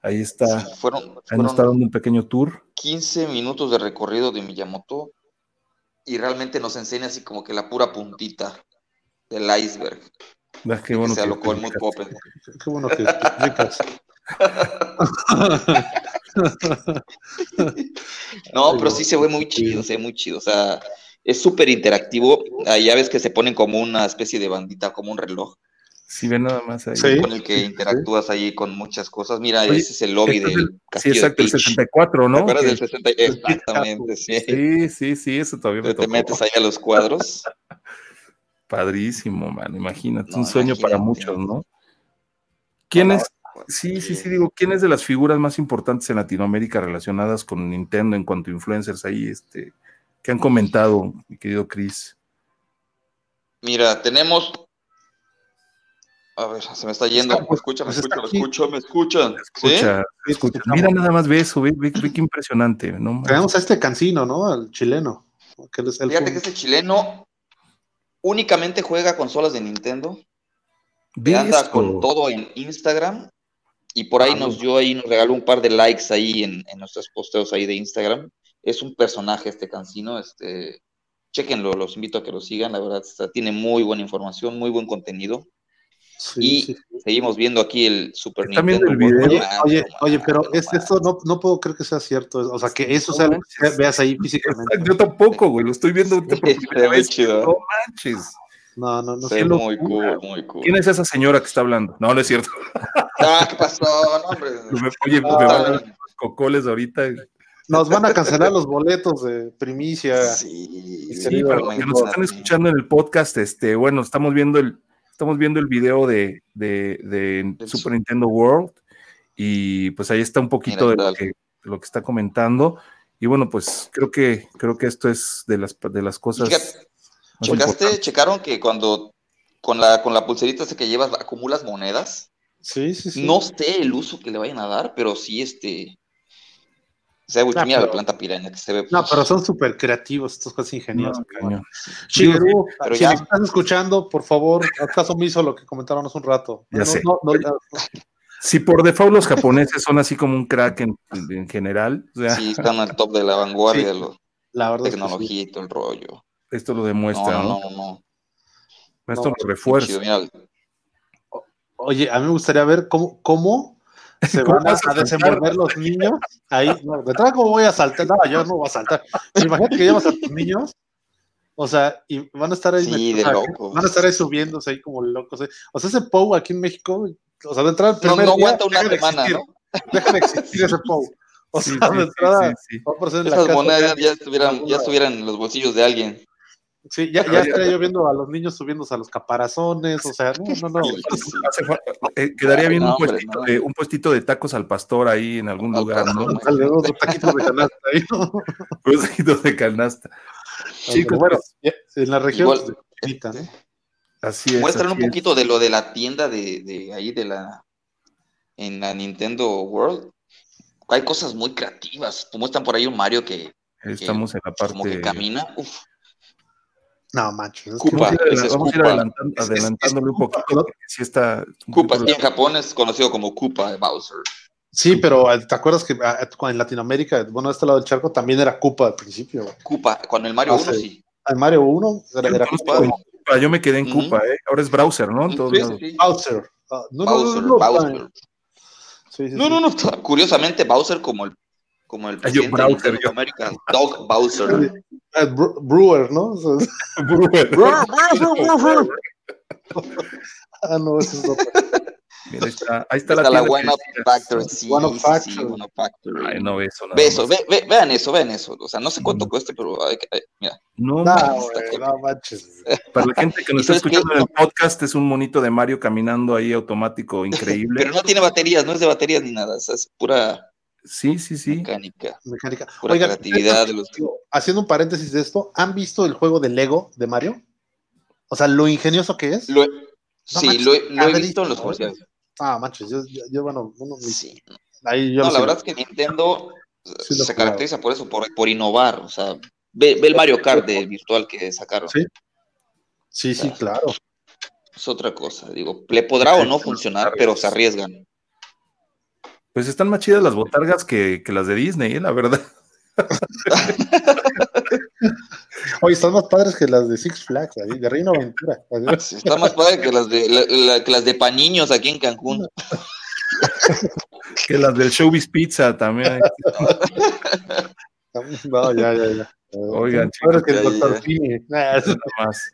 Ahí está. fueron, ahí nos está dando un pequeño tour. 15 minutos de recorrido de Miyamoto y realmente nos enseña así como que la pura puntita del iceberg. Ah, qué bueno que se alocó muy pope. Qué bueno que explicas. no, pero sí se ve muy chido, se ve muy chido. O sea, es súper interactivo. Ahí ya ves que se ponen como una especie de bandita, como un reloj. Sí, ve nada más ahí. Con el que interactúas ahí con muchas cosas. Mira, ese es el lobby del Castillo Sí, exacto, el 64, ¿no? ¿Te acuerdas del 60? Exactamente, sí. Sí, sí, sí, eso todavía me Te metes ahí a los cuadros. Padrísimo, man, imagínate, un sueño para muchos, ¿no? ¿Quién es, Sí, sí, sí, digo, ¿quién es de las figuras más importantes en Latinoamérica relacionadas con Nintendo en cuanto a influencers ahí, este, que han comentado, mi querido Chris? Mira, tenemos. A ver, se me está yendo. Me escucha, me escucha, me escucha, me escuchan. Escucha, escucha. Mira nada más ve eso, ve, ve, qué impresionante. ¿no? Tenemos a este cancino, ¿no? Al chileno. Fíjate que este chileno únicamente juega consolas de Nintendo. Anda con todo en Instagram y por ahí ah, nos dio ahí, nos regaló un par de likes ahí en, nuestros posteos ahí de Instagram. Es un personaje este cancino, este, chequenlo, los invito a que lo sigan, la verdad, tiene muy buena información, muy buen contenido. Y seguimos viendo aquí el Super Nintendo. El video? Oye, oye, pero es, esto no, no, puedo creer que sea cierto. O sea, que eso sea veas ahí físicamente. Yo tampoco, güey, lo estoy viendo por primera vez. No manches. No, no, no. sé. muy cool, muy cool. ¿Quién es esa señora que está hablando? No, no es cierto. Ah, ¿qué pasó? No, hombre. Oye, me van a los cocoles ahorita. Nos van a cancelar los boletos de primicia. Sí, sí pero que nos están escuchando en el podcast, este, bueno, estamos viendo el, estamos viendo el video de, de, de Super Nintendo World y pues ahí está un poquito de lo, que, lo, que, está comentando. Y bueno, pues creo que creo que esto es de las de las cosas. ¿Checaste, checaron que cuando con la, con la pulserita que llevas acumulas monedas? Sí, sí, sí. No sé el uso que le vayan a dar, pero sí, este. Se ve ah, la planta piraña que se ve. No, pero son súper creativos, estos cosas ingeniosos. Shigeru, si ya... estás escuchando, por favor, acaso me hizo lo que comentaron hace un rato. Ya sé. si por default los japoneses son así como un crack en, general. sí, están al top de la vanguardia de la tecnología y todo el rollo. Esto lo demuestra, ¿no? No, no, no. Esto lo refuerza. Oye, a mí me gustaría ver cómo, cómo se van a, desenvolver los niños ahí. No, detrás, ¿cómo voy a saltar? No, yo no voy a saltar. Imagínate que llevas a tus niños, o sea, y van a estar ahí. Sí, de Van a estar ahí subiéndose ahí como locos. ¿eh? O sea, ese POU aquí en México, o sea, de entrada. No, no aguanta una semana, ¿no? Deja de existir ese POU. O sea, de entrada. Esas monedas ya estuvieran, ya estuvieran en los bolsillos de alguien. Sí, ya, ya estaría yo viendo a los niños subiéndose a los caparazones, o sea, no, no, no. Eh, quedaría bien un, puestito de, un puestito de tacos al pastor ahí en algún lugar, ¿no? Dos taquitos de canasta ahí, ¿no? Dos taquitos de canasta. Chicos, bueno, en la región Igual, ¿no? Así es. Muestran un poquito de lo de la tienda de, de ahí de la en la Nintendo World. Hay cosas muy creativas. Muestran por ahí un Mario que, Estamos en la parte como que camina. Uf no, manches. vamos a ir, adelantándole un poquito. Sí está Koopa, en Japón es conocido como Koopa Bowser. Sí, pero eh, ¿te acuerdas que ah, en Latinoamérica, bueno, de este lado del charco también era Koopa al principio? Koopa, cuando el Mario 1 sí. El Mario 1 era, era Koopa. Yo me quedé en Koopa, ¿eh? Ahora es Browser, ¿no? Sí, sí, Bowser. Ah, no, Bowser, no, no, Bowser. no, no, no, Curiosamente, Bowser como el como el presidente Browser, de América, Doug Bowser. Brewer, ¿no? Brewer. ah, no, eso es otro. Mira, ahí está, ahí está, Está la, la One Up. Factory, sí, One Up sí, sí, Factory. One Up Factory. Ay, no ve eso. nada Ve eso, ve- ve- vean eso, vean eso. O sea, no sé cuánto Mm. cueste, pero hay que- hay- mira. No, No, güey, no manches. para la gente que nos ¿Y está escuchando en el podcast, es un monito de Mario caminando ahí automático, increíble. Pero no tiene baterías, no es de baterías ni nada. o sea, es pura Sí, sí, sí. mecánica, Mecánica. pura Oigan, creatividad de los. haciendo un paréntesis de esto, ¿han visto el juego de Lego de Mario? O sea, lo ingenioso que es. Lo he- sí, manches, lo, he- lo he padrísimo, visto en los comerciales. Ah, manches, yo, yo, yo, bueno, uno, mis- Sí. ahí yo No, la sé. verdad es que Nintendo Sí se caracteriza por eso, por, por innovar. O sea, ve, ve el Mario Kart de virtual que sacaron. Sí. Sí, sí, claro. Es otra cosa. Digo, le podrá o no funcionar, pero se arriesgan. Pues están más chidas las botargas que, que las de Disney, ¿eh? la verdad. Oye, están más padres que las de Six Flags, ahí, de Reino Aventura. Sí, Está más padre que las de la- la- que las de Pañiños aquí en Cancún. Que las del Showbiz Pizza también. No, ya, ya, ya. Oigan, padres chicos, que el ya, ya. Nah, eso- nada más.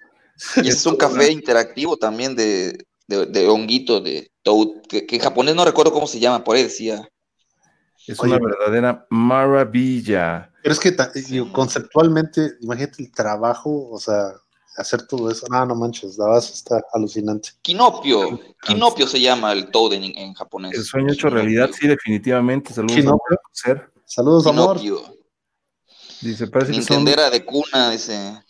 Y es un café interactivo también de, de, de honguito, de Toad, que, que en japonés no recuerdo cómo se llama, por ahí decía. Es Oye. una verdadera maravilla. Pero es que digo, conceptualmente, imagínate el trabajo, o sea, hacer todo eso. No, no manches, la base está alucinante. Kinopio, Kinopio se llama el Toad en, en japonés. El sueño hecho realidad, sí, definitivamente. Saludos a Kinopio. Ser. Saludos, amor. Dice, parece que son. Nintendera de cuna, dice.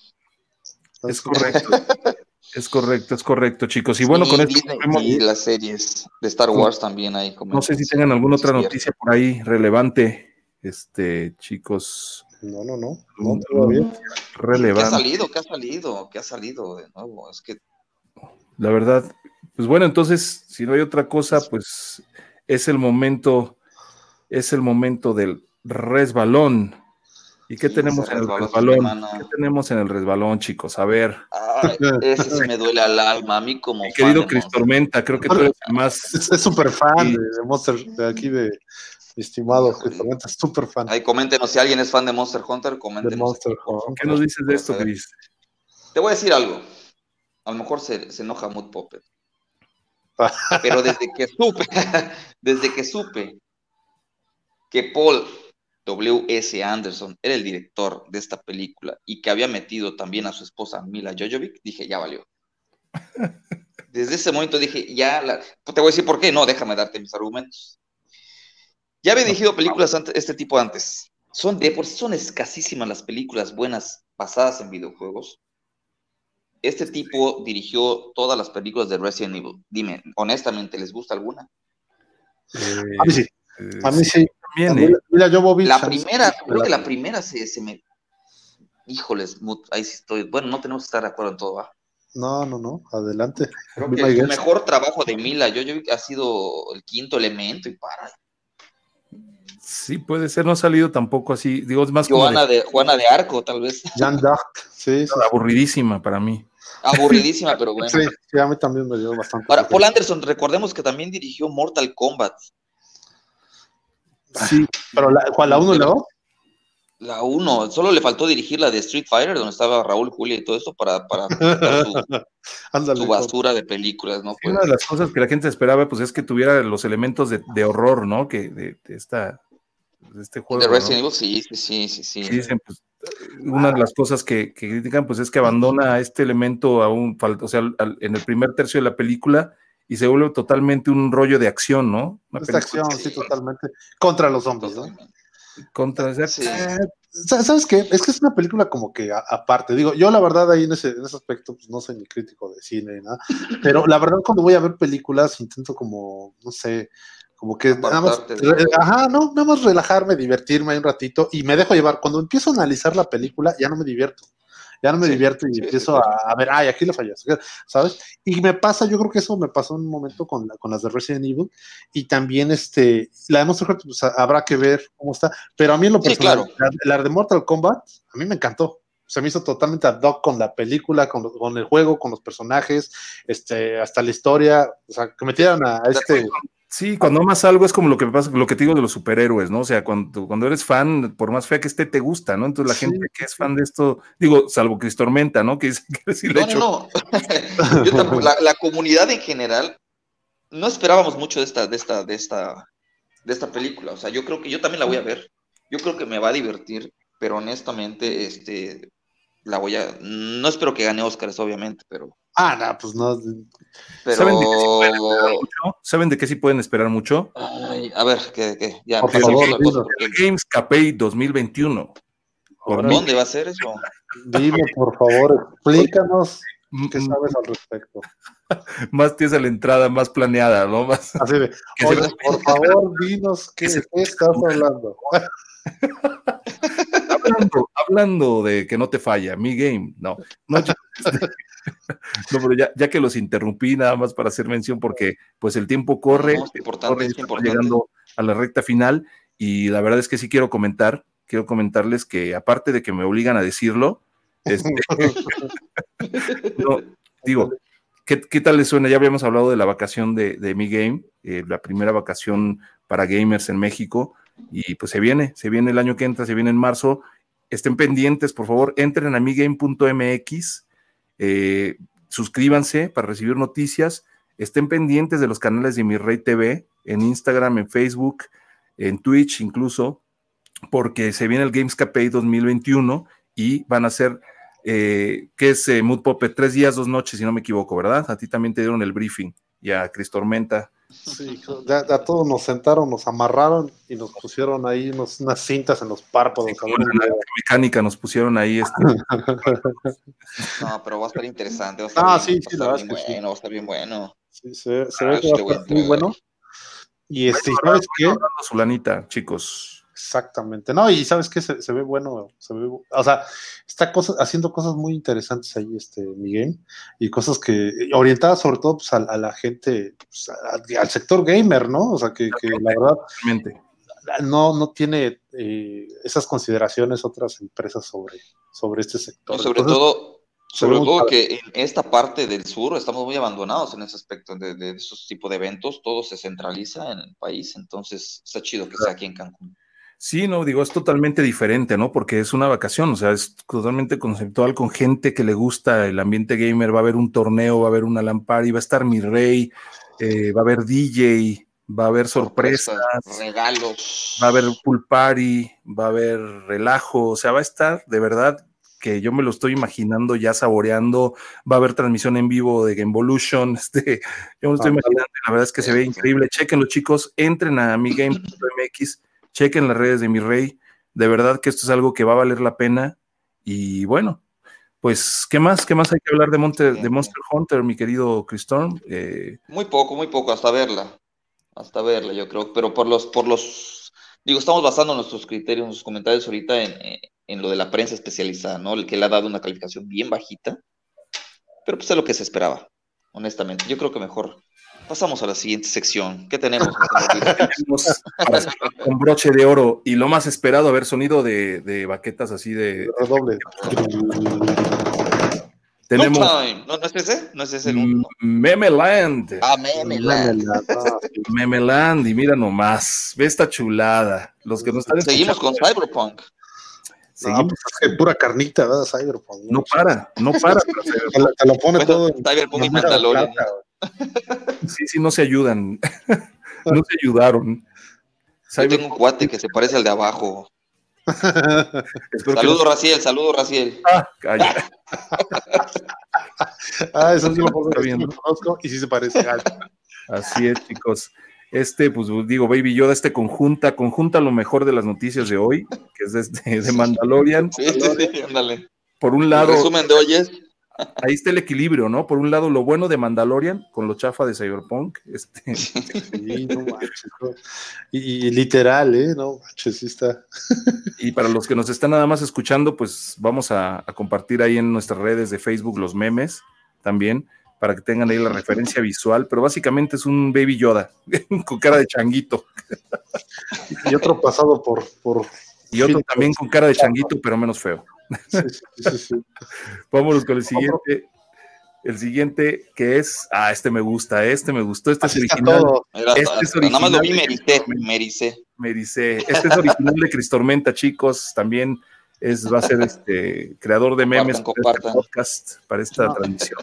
Es correcto. Es correcto, es correcto, chicos. Y bueno, Sí, con esto Disney vemos- y las series de Star Wars también hay. como- No sé si tengan alguna otra noticia por ahí relevante, este, chicos. No, no, no. Mm, No, todavía. ¿Qué ha Relevante. salido? ¿Qué ha salido? ¿Qué ha salido de nuevo? Es que La verdad, pues bueno, entonces, si no hay otra cosa, pues es el momento, es el momento del resbalón. ¿Y qué Sí, tenemos se en el resbalón? ¿Qué tenemos en el resbalón, chicos? A ver, ay, ese sí me duele al alma. A mí como mi querido Cris. Tormenta, creo que tú eres el más. Es es súper fan Sí. de, Monster, de aquí de estimado. Cristóbal, es súper fan Ahí coméntenos si alguien es fan de Monster Hunter, de coméntenos. Monster. Hunter. ¿Qué nos dices de esto. Cris? Te voy a decir algo. A lo mejor se, se enoja Mood Puppet. Pero desde que supe, desde que supe que Paul W.S. Anderson era el director de esta película y que había metido también a su esposa Mila Jojovic, dije, ya valió. Desde ese momento dije, ya, la... te voy a decir por qué, no, déjame darte mis argumentos. Ya había dirigido películas ante- este tipo antes. Son de por son escasísimas las películas buenas basadas en videojuegos. Este tipo dirigió todas las películas de Resident Evil. Dime, honestamente, ¿les gusta alguna? Eh, A mí sí, eh, a mí sí. También, ¿eh? Mira, mira Jovovich, La primera, creo que la primera se, se me. Híjoles, ahí sí estoy. Bueno, no tenemos que estar de acuerdo en todo, ¿va? No, no, no, adelante. Creo Be que el mejor trabajo de Mila Jojovic ha sido el quinto elemento y para. Sí, puede ser, no ha salido tampoco así. Digo, es más Joana de- de, Juana de Arco, tal vez. Jean d'Arc, sí, sí, aburridísima para mí. Aburridísima, pero bueno. sí, sí, a mí también me dio bastante. Ahora, Paul Anderson, recordemos que también dirigió Mortal Kombat. Sí, Pero la, ¿cuál, la 1 y la 2? La 1, solo le faltó dirigir la de Street Fighter, donde estaba Raúl Julia y todo esto para, para su, Ándale. su basura de películas, ¿no? Pues, una de las cosas que la gente esperaba, pues es que tuviera los elementos de, de horror, ¿no? Que de, de esta, de este juego. de ¿no? Resident Evil, sí, sí, sí, sí. sí. Sí, dicen, pues, una de las cosas que, que critican, pues es que abandona este elemento a un, o sea, al- al- en el primer tercio de la película y se vuelve totalmente un rollo de acción, ¿no? Una Esta película acción, sí, totalmente. Contra los zombies, ¿no? contra, Sí. Eh, sa- ¿Sabes qué? Es que es una película como que a- aparte. Digo, yo la verdad ahí en ese, en ese aspecto, pues no soy ni crítico de cine ni nada. Pero la verdad cuando voy a ver películas intento como, no sé, como que nada más, ajá, no, nada más relajarme, divertirme ahí un ratito y me dejo llevar. Cuando empiezo a analizar la película ya no me divierto. Ya no me Sí, divierto y sí, empiezo sí, a, a ver, ay, aquí le fallas, ¿sabes? Y me pasa, yo creo que eso me pasó en un momento con, la- con las de Resident Evil y también este, la de Monster Hunter, pues habrá que ver cómo está, pero a mí en lo personal, claro. la, la de Mortal Kombat, a mí me encantó. Se me hizo totalmente ad hoc con la película, con, con el juego, con los personajes, este, hasta la historia, o sea, que metieran a este... Sí, cuando amas algo es como lo que pasa, lo que te digo de los superhéroes, ¿no? O sea, cuando, cuando eres fan, por más fea que esté, te gusta, ¿no? Entonces la Sí. gente que es fan de esto, digo, salvo Cris Tormenta, ¿no? Que dice que sí lo he No, hecho. no, no. Yo tampoco- la, la comunidad en general no esperábamos mucho de esta, de esta, de esta, de esta película. O sea, yo creo que yo también la voy a ver. Yo creo que me va a divertir, pero honestamente, este, la voy a. No espero que gane Oscars, obviamente, pero. Ah, no, pues no. pero... ¿Saben, de qué sí pueden esperar mucho? ¿Saben de qué sí pueden esperar mucho? Ay, a ver, ¿qué? qué? Ya, Por favor, la cosa, dinos. porque- El Games Capay 2021. Por mí. ¿Dónde va a ser eso? Dime, por favor, explícanos Mm, qué mm, sabes al respecto. Más tiesa la entrada, más planeada, ¿no? Más, Así de, Que se oye, por favor, dinos qué, Que qué estás hablando. hablando, hablando de que no te falla, mi game, no. No, pero ya, ya que los interrumpí, nada más para hacer mención, porque pues el tiempo corre, No, es importante, corre, es estamos importante. llegando a la recta final, y la verdad es que sí quiero comentar, quiero comentarles que aparte de que me obligan a decirlo, este, no, digo, ¿qué, qué tal les suena? Ya habíamos hablado de la vacación de, de Mi Game, eh, la primera vacación para gamers en México, y pues se viene, se viene el año que entra, se viene en marzo. Estén pendientes, por favor, entren a migame.mx, eh, suscríbanse para recibir noticias, estén pendientes de los canales de Mi Rey TV, en Instagram, en Facebook, en Twitch incluso, porque se viene el Gamescapade 2021 y van a ser, eh, ¿qué es eh, Mood Puppet? Tres días, dos noches, si no me equivoco, ¿verdad? A ti también te dieron el briefing y a Cris Tormenta. Sí, ya, ya todos nos sentaron, nos amarraron y nos pusieron ahí unos- unas cintas en los párpados. Como cabrón. la mecánica nos pusieron ahí este, No, pero va a estar interesante. Va a estar Ah, bien, sí, a sí, la estar verdad bien es que sí. bueno, va a estar bien bueno. Sí, se, se Ah, ve que sí va a a estar muy bueno. Y este, ¿sabes qué? ahorrando su lanita, chicos. Exactamente. No, y sabes qué, se, se ve bueno, se ve, o sea, está cosas, haciendo cosas muy interesantes ahí, este, Miguel, y cosas que, orientadas sobre todo pues, a, a la gente, pues, a- al sector gamer, ¿no? O sea, que, que la verdad no, no tiene eh, esas consideraciones otras empresas sobre, sobre este sector. Y sobre Entonces, todo, sobre todo que en esta parte del sur estamos muy abandonados en ese aspecto de, de esos tipos de eventos, todo se centraliza en el país, entonces está chido que sea aquí en Cancún. Sí, no, digo, es totalmente diferente, ¿no? Porque es una vacación, o sea, es totalmente conceptual con gente que le gusta el ambiente gamer. Va a haber un torneo, va a haber una lampari, va a estar mi rey, eh, va a haber DJ, va a haber sorpresas, regalos. va a haber pool party, va a haber relajo, o sea, va a estar de verdad que yo me lo estoy imaginando ya saboreando, va a haber transmisión en vivo de Gamevolution, este, yo me lo estoy imaginando, la verdad es que se ve increíble, chequenlo chicos, entren a migame.mx, chequen las redes de mi rey, de verdad que esto es algo que va a valer la pena, y bueno, pues, ¿qué más? ¿Qué más hay que hablar de, Monte, de Monster Hunter, mi querido Cristorm? Eh, Muy poco, muy poco, hasta verla. Hasta verla, yo creo. Pero por los, por los, digo, estamos basando nuestros criterios, nuestros comentarios ahorita en, en- en lo de la prensa especializada, ¿no? El que le ha dado una calificación bien bajita. Pero pues es lo que se esperaba, honestamente. Yo creo que mejor pasamos a la siguiente sección. ¿Qué tenemos? con broche de oro y lo más esperado, a ver, sonido de, de baquetas así de... redoble. Tenemos No time. ¿No, ¿No es ese? ¿No es ese el? Memeland. Ah, Memeland. Ah, Memeland, y mira nomás, ve esta chulada. Los que nos están Seguimos con Cyberpunk. No, pues es que pura carnita, ¿verdad? Cyberpunk. no para, no para. Te lo, te lo pone Bueno, todo en Cyberpunk y Mandalorian. plata, Sí, sí, no se ayudan. no se ayudaron. Yo tengo un cuate que se parece al de abajo. Espero que Saludos, Raciel, saludos, Raciel. Ah, calla. Ah, eso sí lo puedo conozco y sí se parece. Ay, Así es, chicos. Este, pues digo, Baby Yoda, este conjunta, conjunta lo mejor de las noticias de hoy, que es de, este- de Mandalorian. Sí, sí, sí, ándale. Por un El lado, resumen de hoy es ahí está el equilibrio, ¿no? Por un lado, lo bueno de Mandalorian con lo chafa de Cyberpunk. Este, sí, no manches, no. Y, y literal, ¿eh? No manches, sí está. y para los que nos están nada más escuchando, pues vamos a, a compartir ahí en nuestras redes de Facebook los memes también, para que tengan ahí la referencia visual. Pero básicamente es un Baby Yoda con cara de changuito. Y otro pasado por. por Y otro también con cara de changuito, pero menos feo. Sí, sí, sí, sí. Vámonos con el siguiente. El siguiente que es, ah, este me gusta, este me gustó, este es Así original. todo. Era- Este es nada más lo vi, original. me ericé, me ericé. me dice, este es original de Cristormenta, chicos, también es, va a ser este creador de memes Compartan, para este podcast, para esta No. transmisión.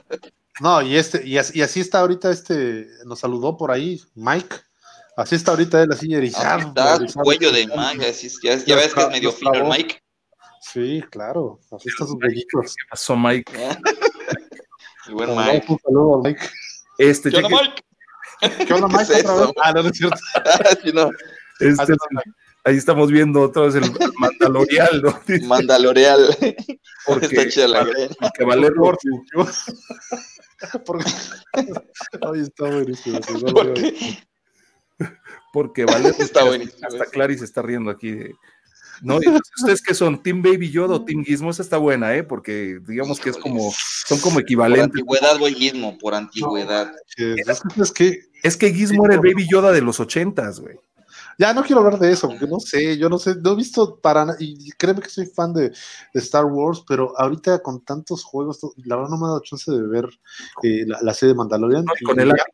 No, y este, y así, y así está ahorita este, nos saludó por ahí, Mike. Así está ahorita él, así erizado. Está erizado. cuello de manga, así ya, ya ves que es medio fino el Mike. Sí, claro, así están sus vellitos. ¿Qué pasó, Mike? El buen Mike. Un saludo a Mike. Este, ¿Qué onda, Mike? ¿Qué onda, Mike? ¿Qué es otra vez? eso? Ah, no, no es cierto. Sí, no. este, Mike. ahí estamos viendo otra vez el Mandalorial, ¿no? Mandaloreal. Porque Está chida la que Valerro, Porque... Ay, está buenísimo. ¿Por qué? porque Valerro Está buenísimo. Hasta Clary se está riendo aquí de. No, y ustedes que son Team Baby Yoda o Team Gizmo, esa está buena, ¿eh? Porque digamos que es como, son como Por equivalentes. antigüedad voy mismo, por antigüedad. Que- Es que, es que Es que Gizmo era el Baby Yoda de los ochentas, güey. Ya no quiero hablar de eso, porque no sé, yo no sé, no he visto para nada, y créeme que soy fan de, de Star Wars, pero ahorita con tantos juegos, to- la verdad no me ha dado chance de ver eh, la, la serie de Mandalorian. No, y con el látigo.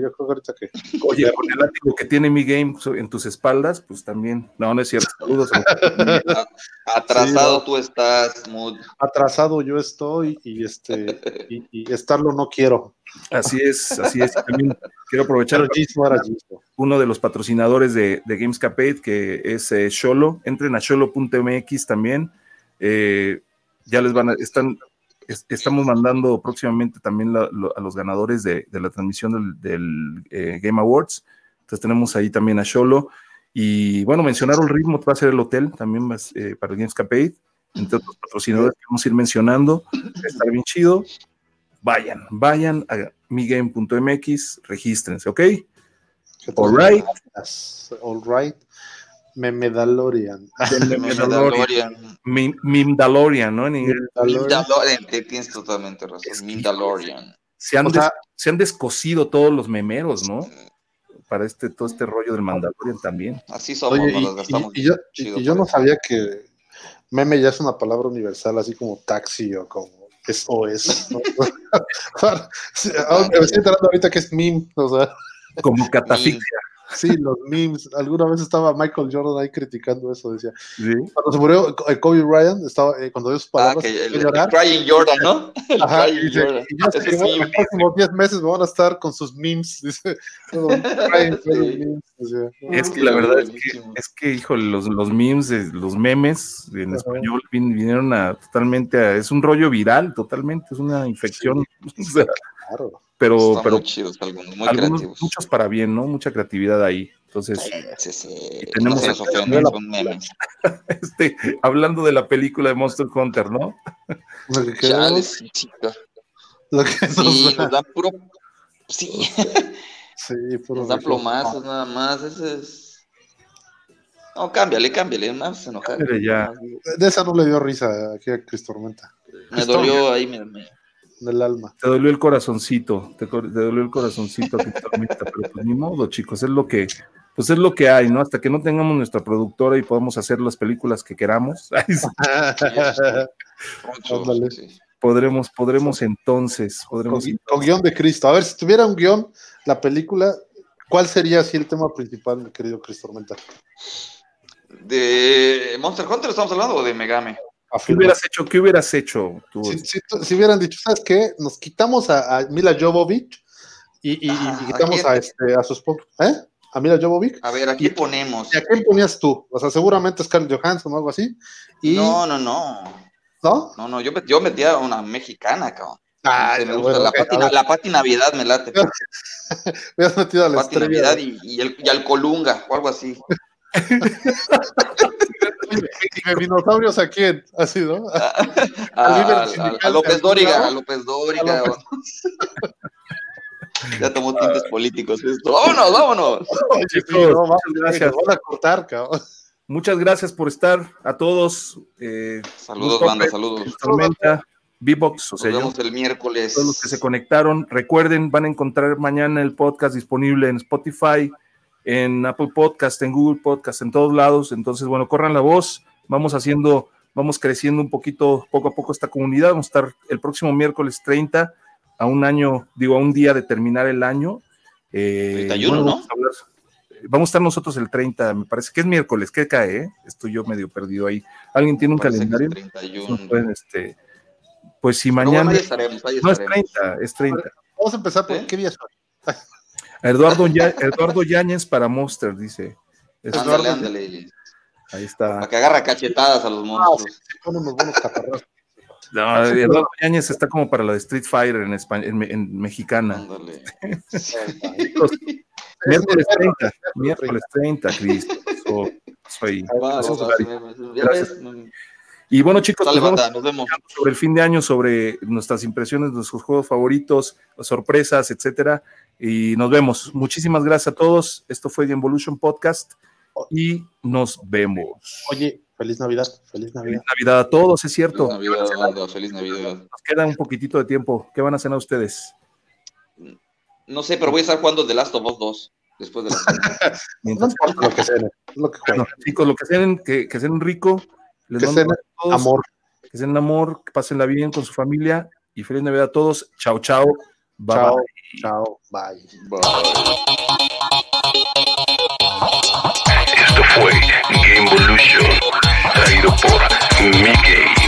yo creo que ahorita que Oye, con el látigo que tiene mi game en tus espaldas, pues también. No, no es cierto. Saludos. A- Atrasado tú estás, Mood. atrasado yo estoy y este y, y estarlo no quiero. Así es, así es. También quiero aprovechar uno de los patrocinadores de, de Gamescapade, que es eh, Sholo. Entren a sholo.mx también. Eh, ya les van a, están, es- estamos mandando próximamente también la- lo- a los ganadores de, de la transmisión del, del, eh, Game Awards. Entonces tenemos ahí también a Sholo. Y bueno, mencionaron el ritmo, va a ser el hotel también eh, para el Gamescapade. Entre otros patrocinadores que vamos a ir mencionando. Estar bien chido. Vayan, vayan a migame.mx, regístrense, ¿ok? All right. All right. Memedalorian. Mandalorian. Mi- Mimdalorian, ¿no? En inglés. Tienes totalmente razón. Mandalorian. Se han, O sea- des- se han descosido todos los memeros, ¿no? Para este, todo este rollo del Mandalorian también. Así somos, Oye, nos y, gastamos. y- y yo, y yo no eso. sabía que meme ya es una palabra universal, así como taxi o como SOS. ¿no? Sí, ahora me estoy enterando ahorita que es meme, o sea, Como catafixia. Sí, los memes. Alguna vez estaba Michael Jordan ahí criticando eso, decía. ¿sí? Cuando se murió eh, Kobe Bryant, estaba, eh, cuando dio sus Ah, palabras, que el, el llorar. Crying Jordan, ¿no? El Ajá, y Crying dice, Jordan. y bueno, los próximos 10 meses me van a estar con sus memes, dice. todo, crying, crying memes, decía. Es que la verdad es que, es que híjole, los, los memes, los memes en Ajá. español vin- vinieron a totalmente a, es un rollo viral, totalmente, es una infección. O sea, Claro. pero, pero muy chidos algunos, muy algunos, creativos. muchos para bien, ¿no? Mucha creatividad ahí. Entonces, Sí, sí. tenemos no se este, hablando de la película de Monster Hunter, ¿no? Lo que sí, lo que Sí, nos da. nos puro. Sí, Sí, puro nos reflejo. plomazos nada más. Ese es. No, cámbiale, cámbiale, más enojar. Pero ya. De esa no le dio risa aquí a Cris Tormenta, Me dolió ahí, me, me- del alma. Te dolió el corazoncito, te, dolió el corazoncito, tormenta, pero pues ni modo, chicos, es lo que, pues es lo que hay, ¿no? Hasta que no tengamos nuestra productora y podamos hacer las películas que queramos, podremos, podremos entonces, con, podremos. con guion de Cristo. A ver, si tuviera un guion, la película, ¿cuál sería así el tema principal, mi querido Cris Tormenta? ¿De Monster Hunter estamos hablando o de Megame? ¿Qué hubieras hecho? ¿Qué hubieras hecho tú? Si, si- si hubieran dicho, ¿sabes qué? Nos quitamos a, a Mila Jovovich y, y- y Ajá, ¿a quitamos quién? a, este, a su esposo. ¿Eh? ¿A Mila Jovovich? A ver, aquí ponemos. ¿Y a quién ponías tú? O sea, seguramente Scarlett Johansson o algo así. Y, No, no, no. ¿No? No, no, yo, met- yo metía a una mexicana, cabrón. Ah, me gusta. bueno, la, ok, Pati, a ver, la Pati Navidad me late. me has metido a la Pati estrella. Navidad y, y, el, y al Colunga o algo así. ¿Y de dinosaurios a quién? Así, ¿no? A, a- a- a López Dóriga, a López Dóriga. A ya tomó tintes políticos esto. ¡Vámonos, vámonos! Oye, Chicos, no, muchas gracias. nos van a cortar, cabrón. Muchas gracias por estar a todos. Eh, Saludos, Gusto, banda, saludos. Tormenta, V-Box, o Nos sea, yo. vemos el miércoles. todos los que se conectaron. Recuerden, van a encontrar mañana el podcast disponible en Spotify, en Apple Podcast, en Google Podcast, en todos lados. Entonces, bueno, corran la voz. Vamos haciendo, vamos creciendo un poquito, poco a poco esta comunidad. Vamos a estar el próximo miércoles 30, a un año, digo, a un día de terminar el año. Eh, 31, ¿no? vamos, a hablar- vamos a estar nosotros el 30, me parece que es miércoles. ¿Qué cae? eh? Estoy yo medio perdido ahí. ¿Alguien tiene un que es calendario? 31. Nos pueden, este, Pues si mañana. bueno, ahí estaremos, ahí no es estaremos. 30, es 30. Vamos a empezar por ¿Eh? qué día es hoy. Eduardo, Eduardo Yáñez para Monster, dice. Ándale, ándale. ahí está. Para que agarra cachetadas a los monstruos. Buenos catarrazos. No, Eduardo Yáñez está como para la de Street Fighter en, España, en, me- en mexicana. Ándale. Miércoles 30, miércoles 30, Cristo. Eso, eso ahí. Va, Eso Y bueno, chicos, pues vamos banda, nos vemos. sobre el fin de año, sobre nuestras impresiones, nuestros juegos favoritos, sorpresas, etcétera. Y nos vemos. Muchísimas gracias a todos. Esto fue The Evolution Podcast y nos vemos. Oye, feliz Navidad, feliz Navidad. Feliz Navidad a todos, es cierto. Feliz Navidad, banda, feliz Navidad. Nos queda un poquitito de tiempo. ¿Qué van a cenar ustedes? No sé, pero voy a estar jugando The Last of Us 2 después de la Mientras, lo que sea, es lo que bueno, jueguen. chicos, lo que sean, que, que sean rico. Les que mando a todos, amor. Que sean amor, que pásenla bien con su familia y feliz Navidad a todos. Chao, chao. Bye, chao, bye. chao. Bye. Bye. Esto fue Game Evolution, traído por Mickey.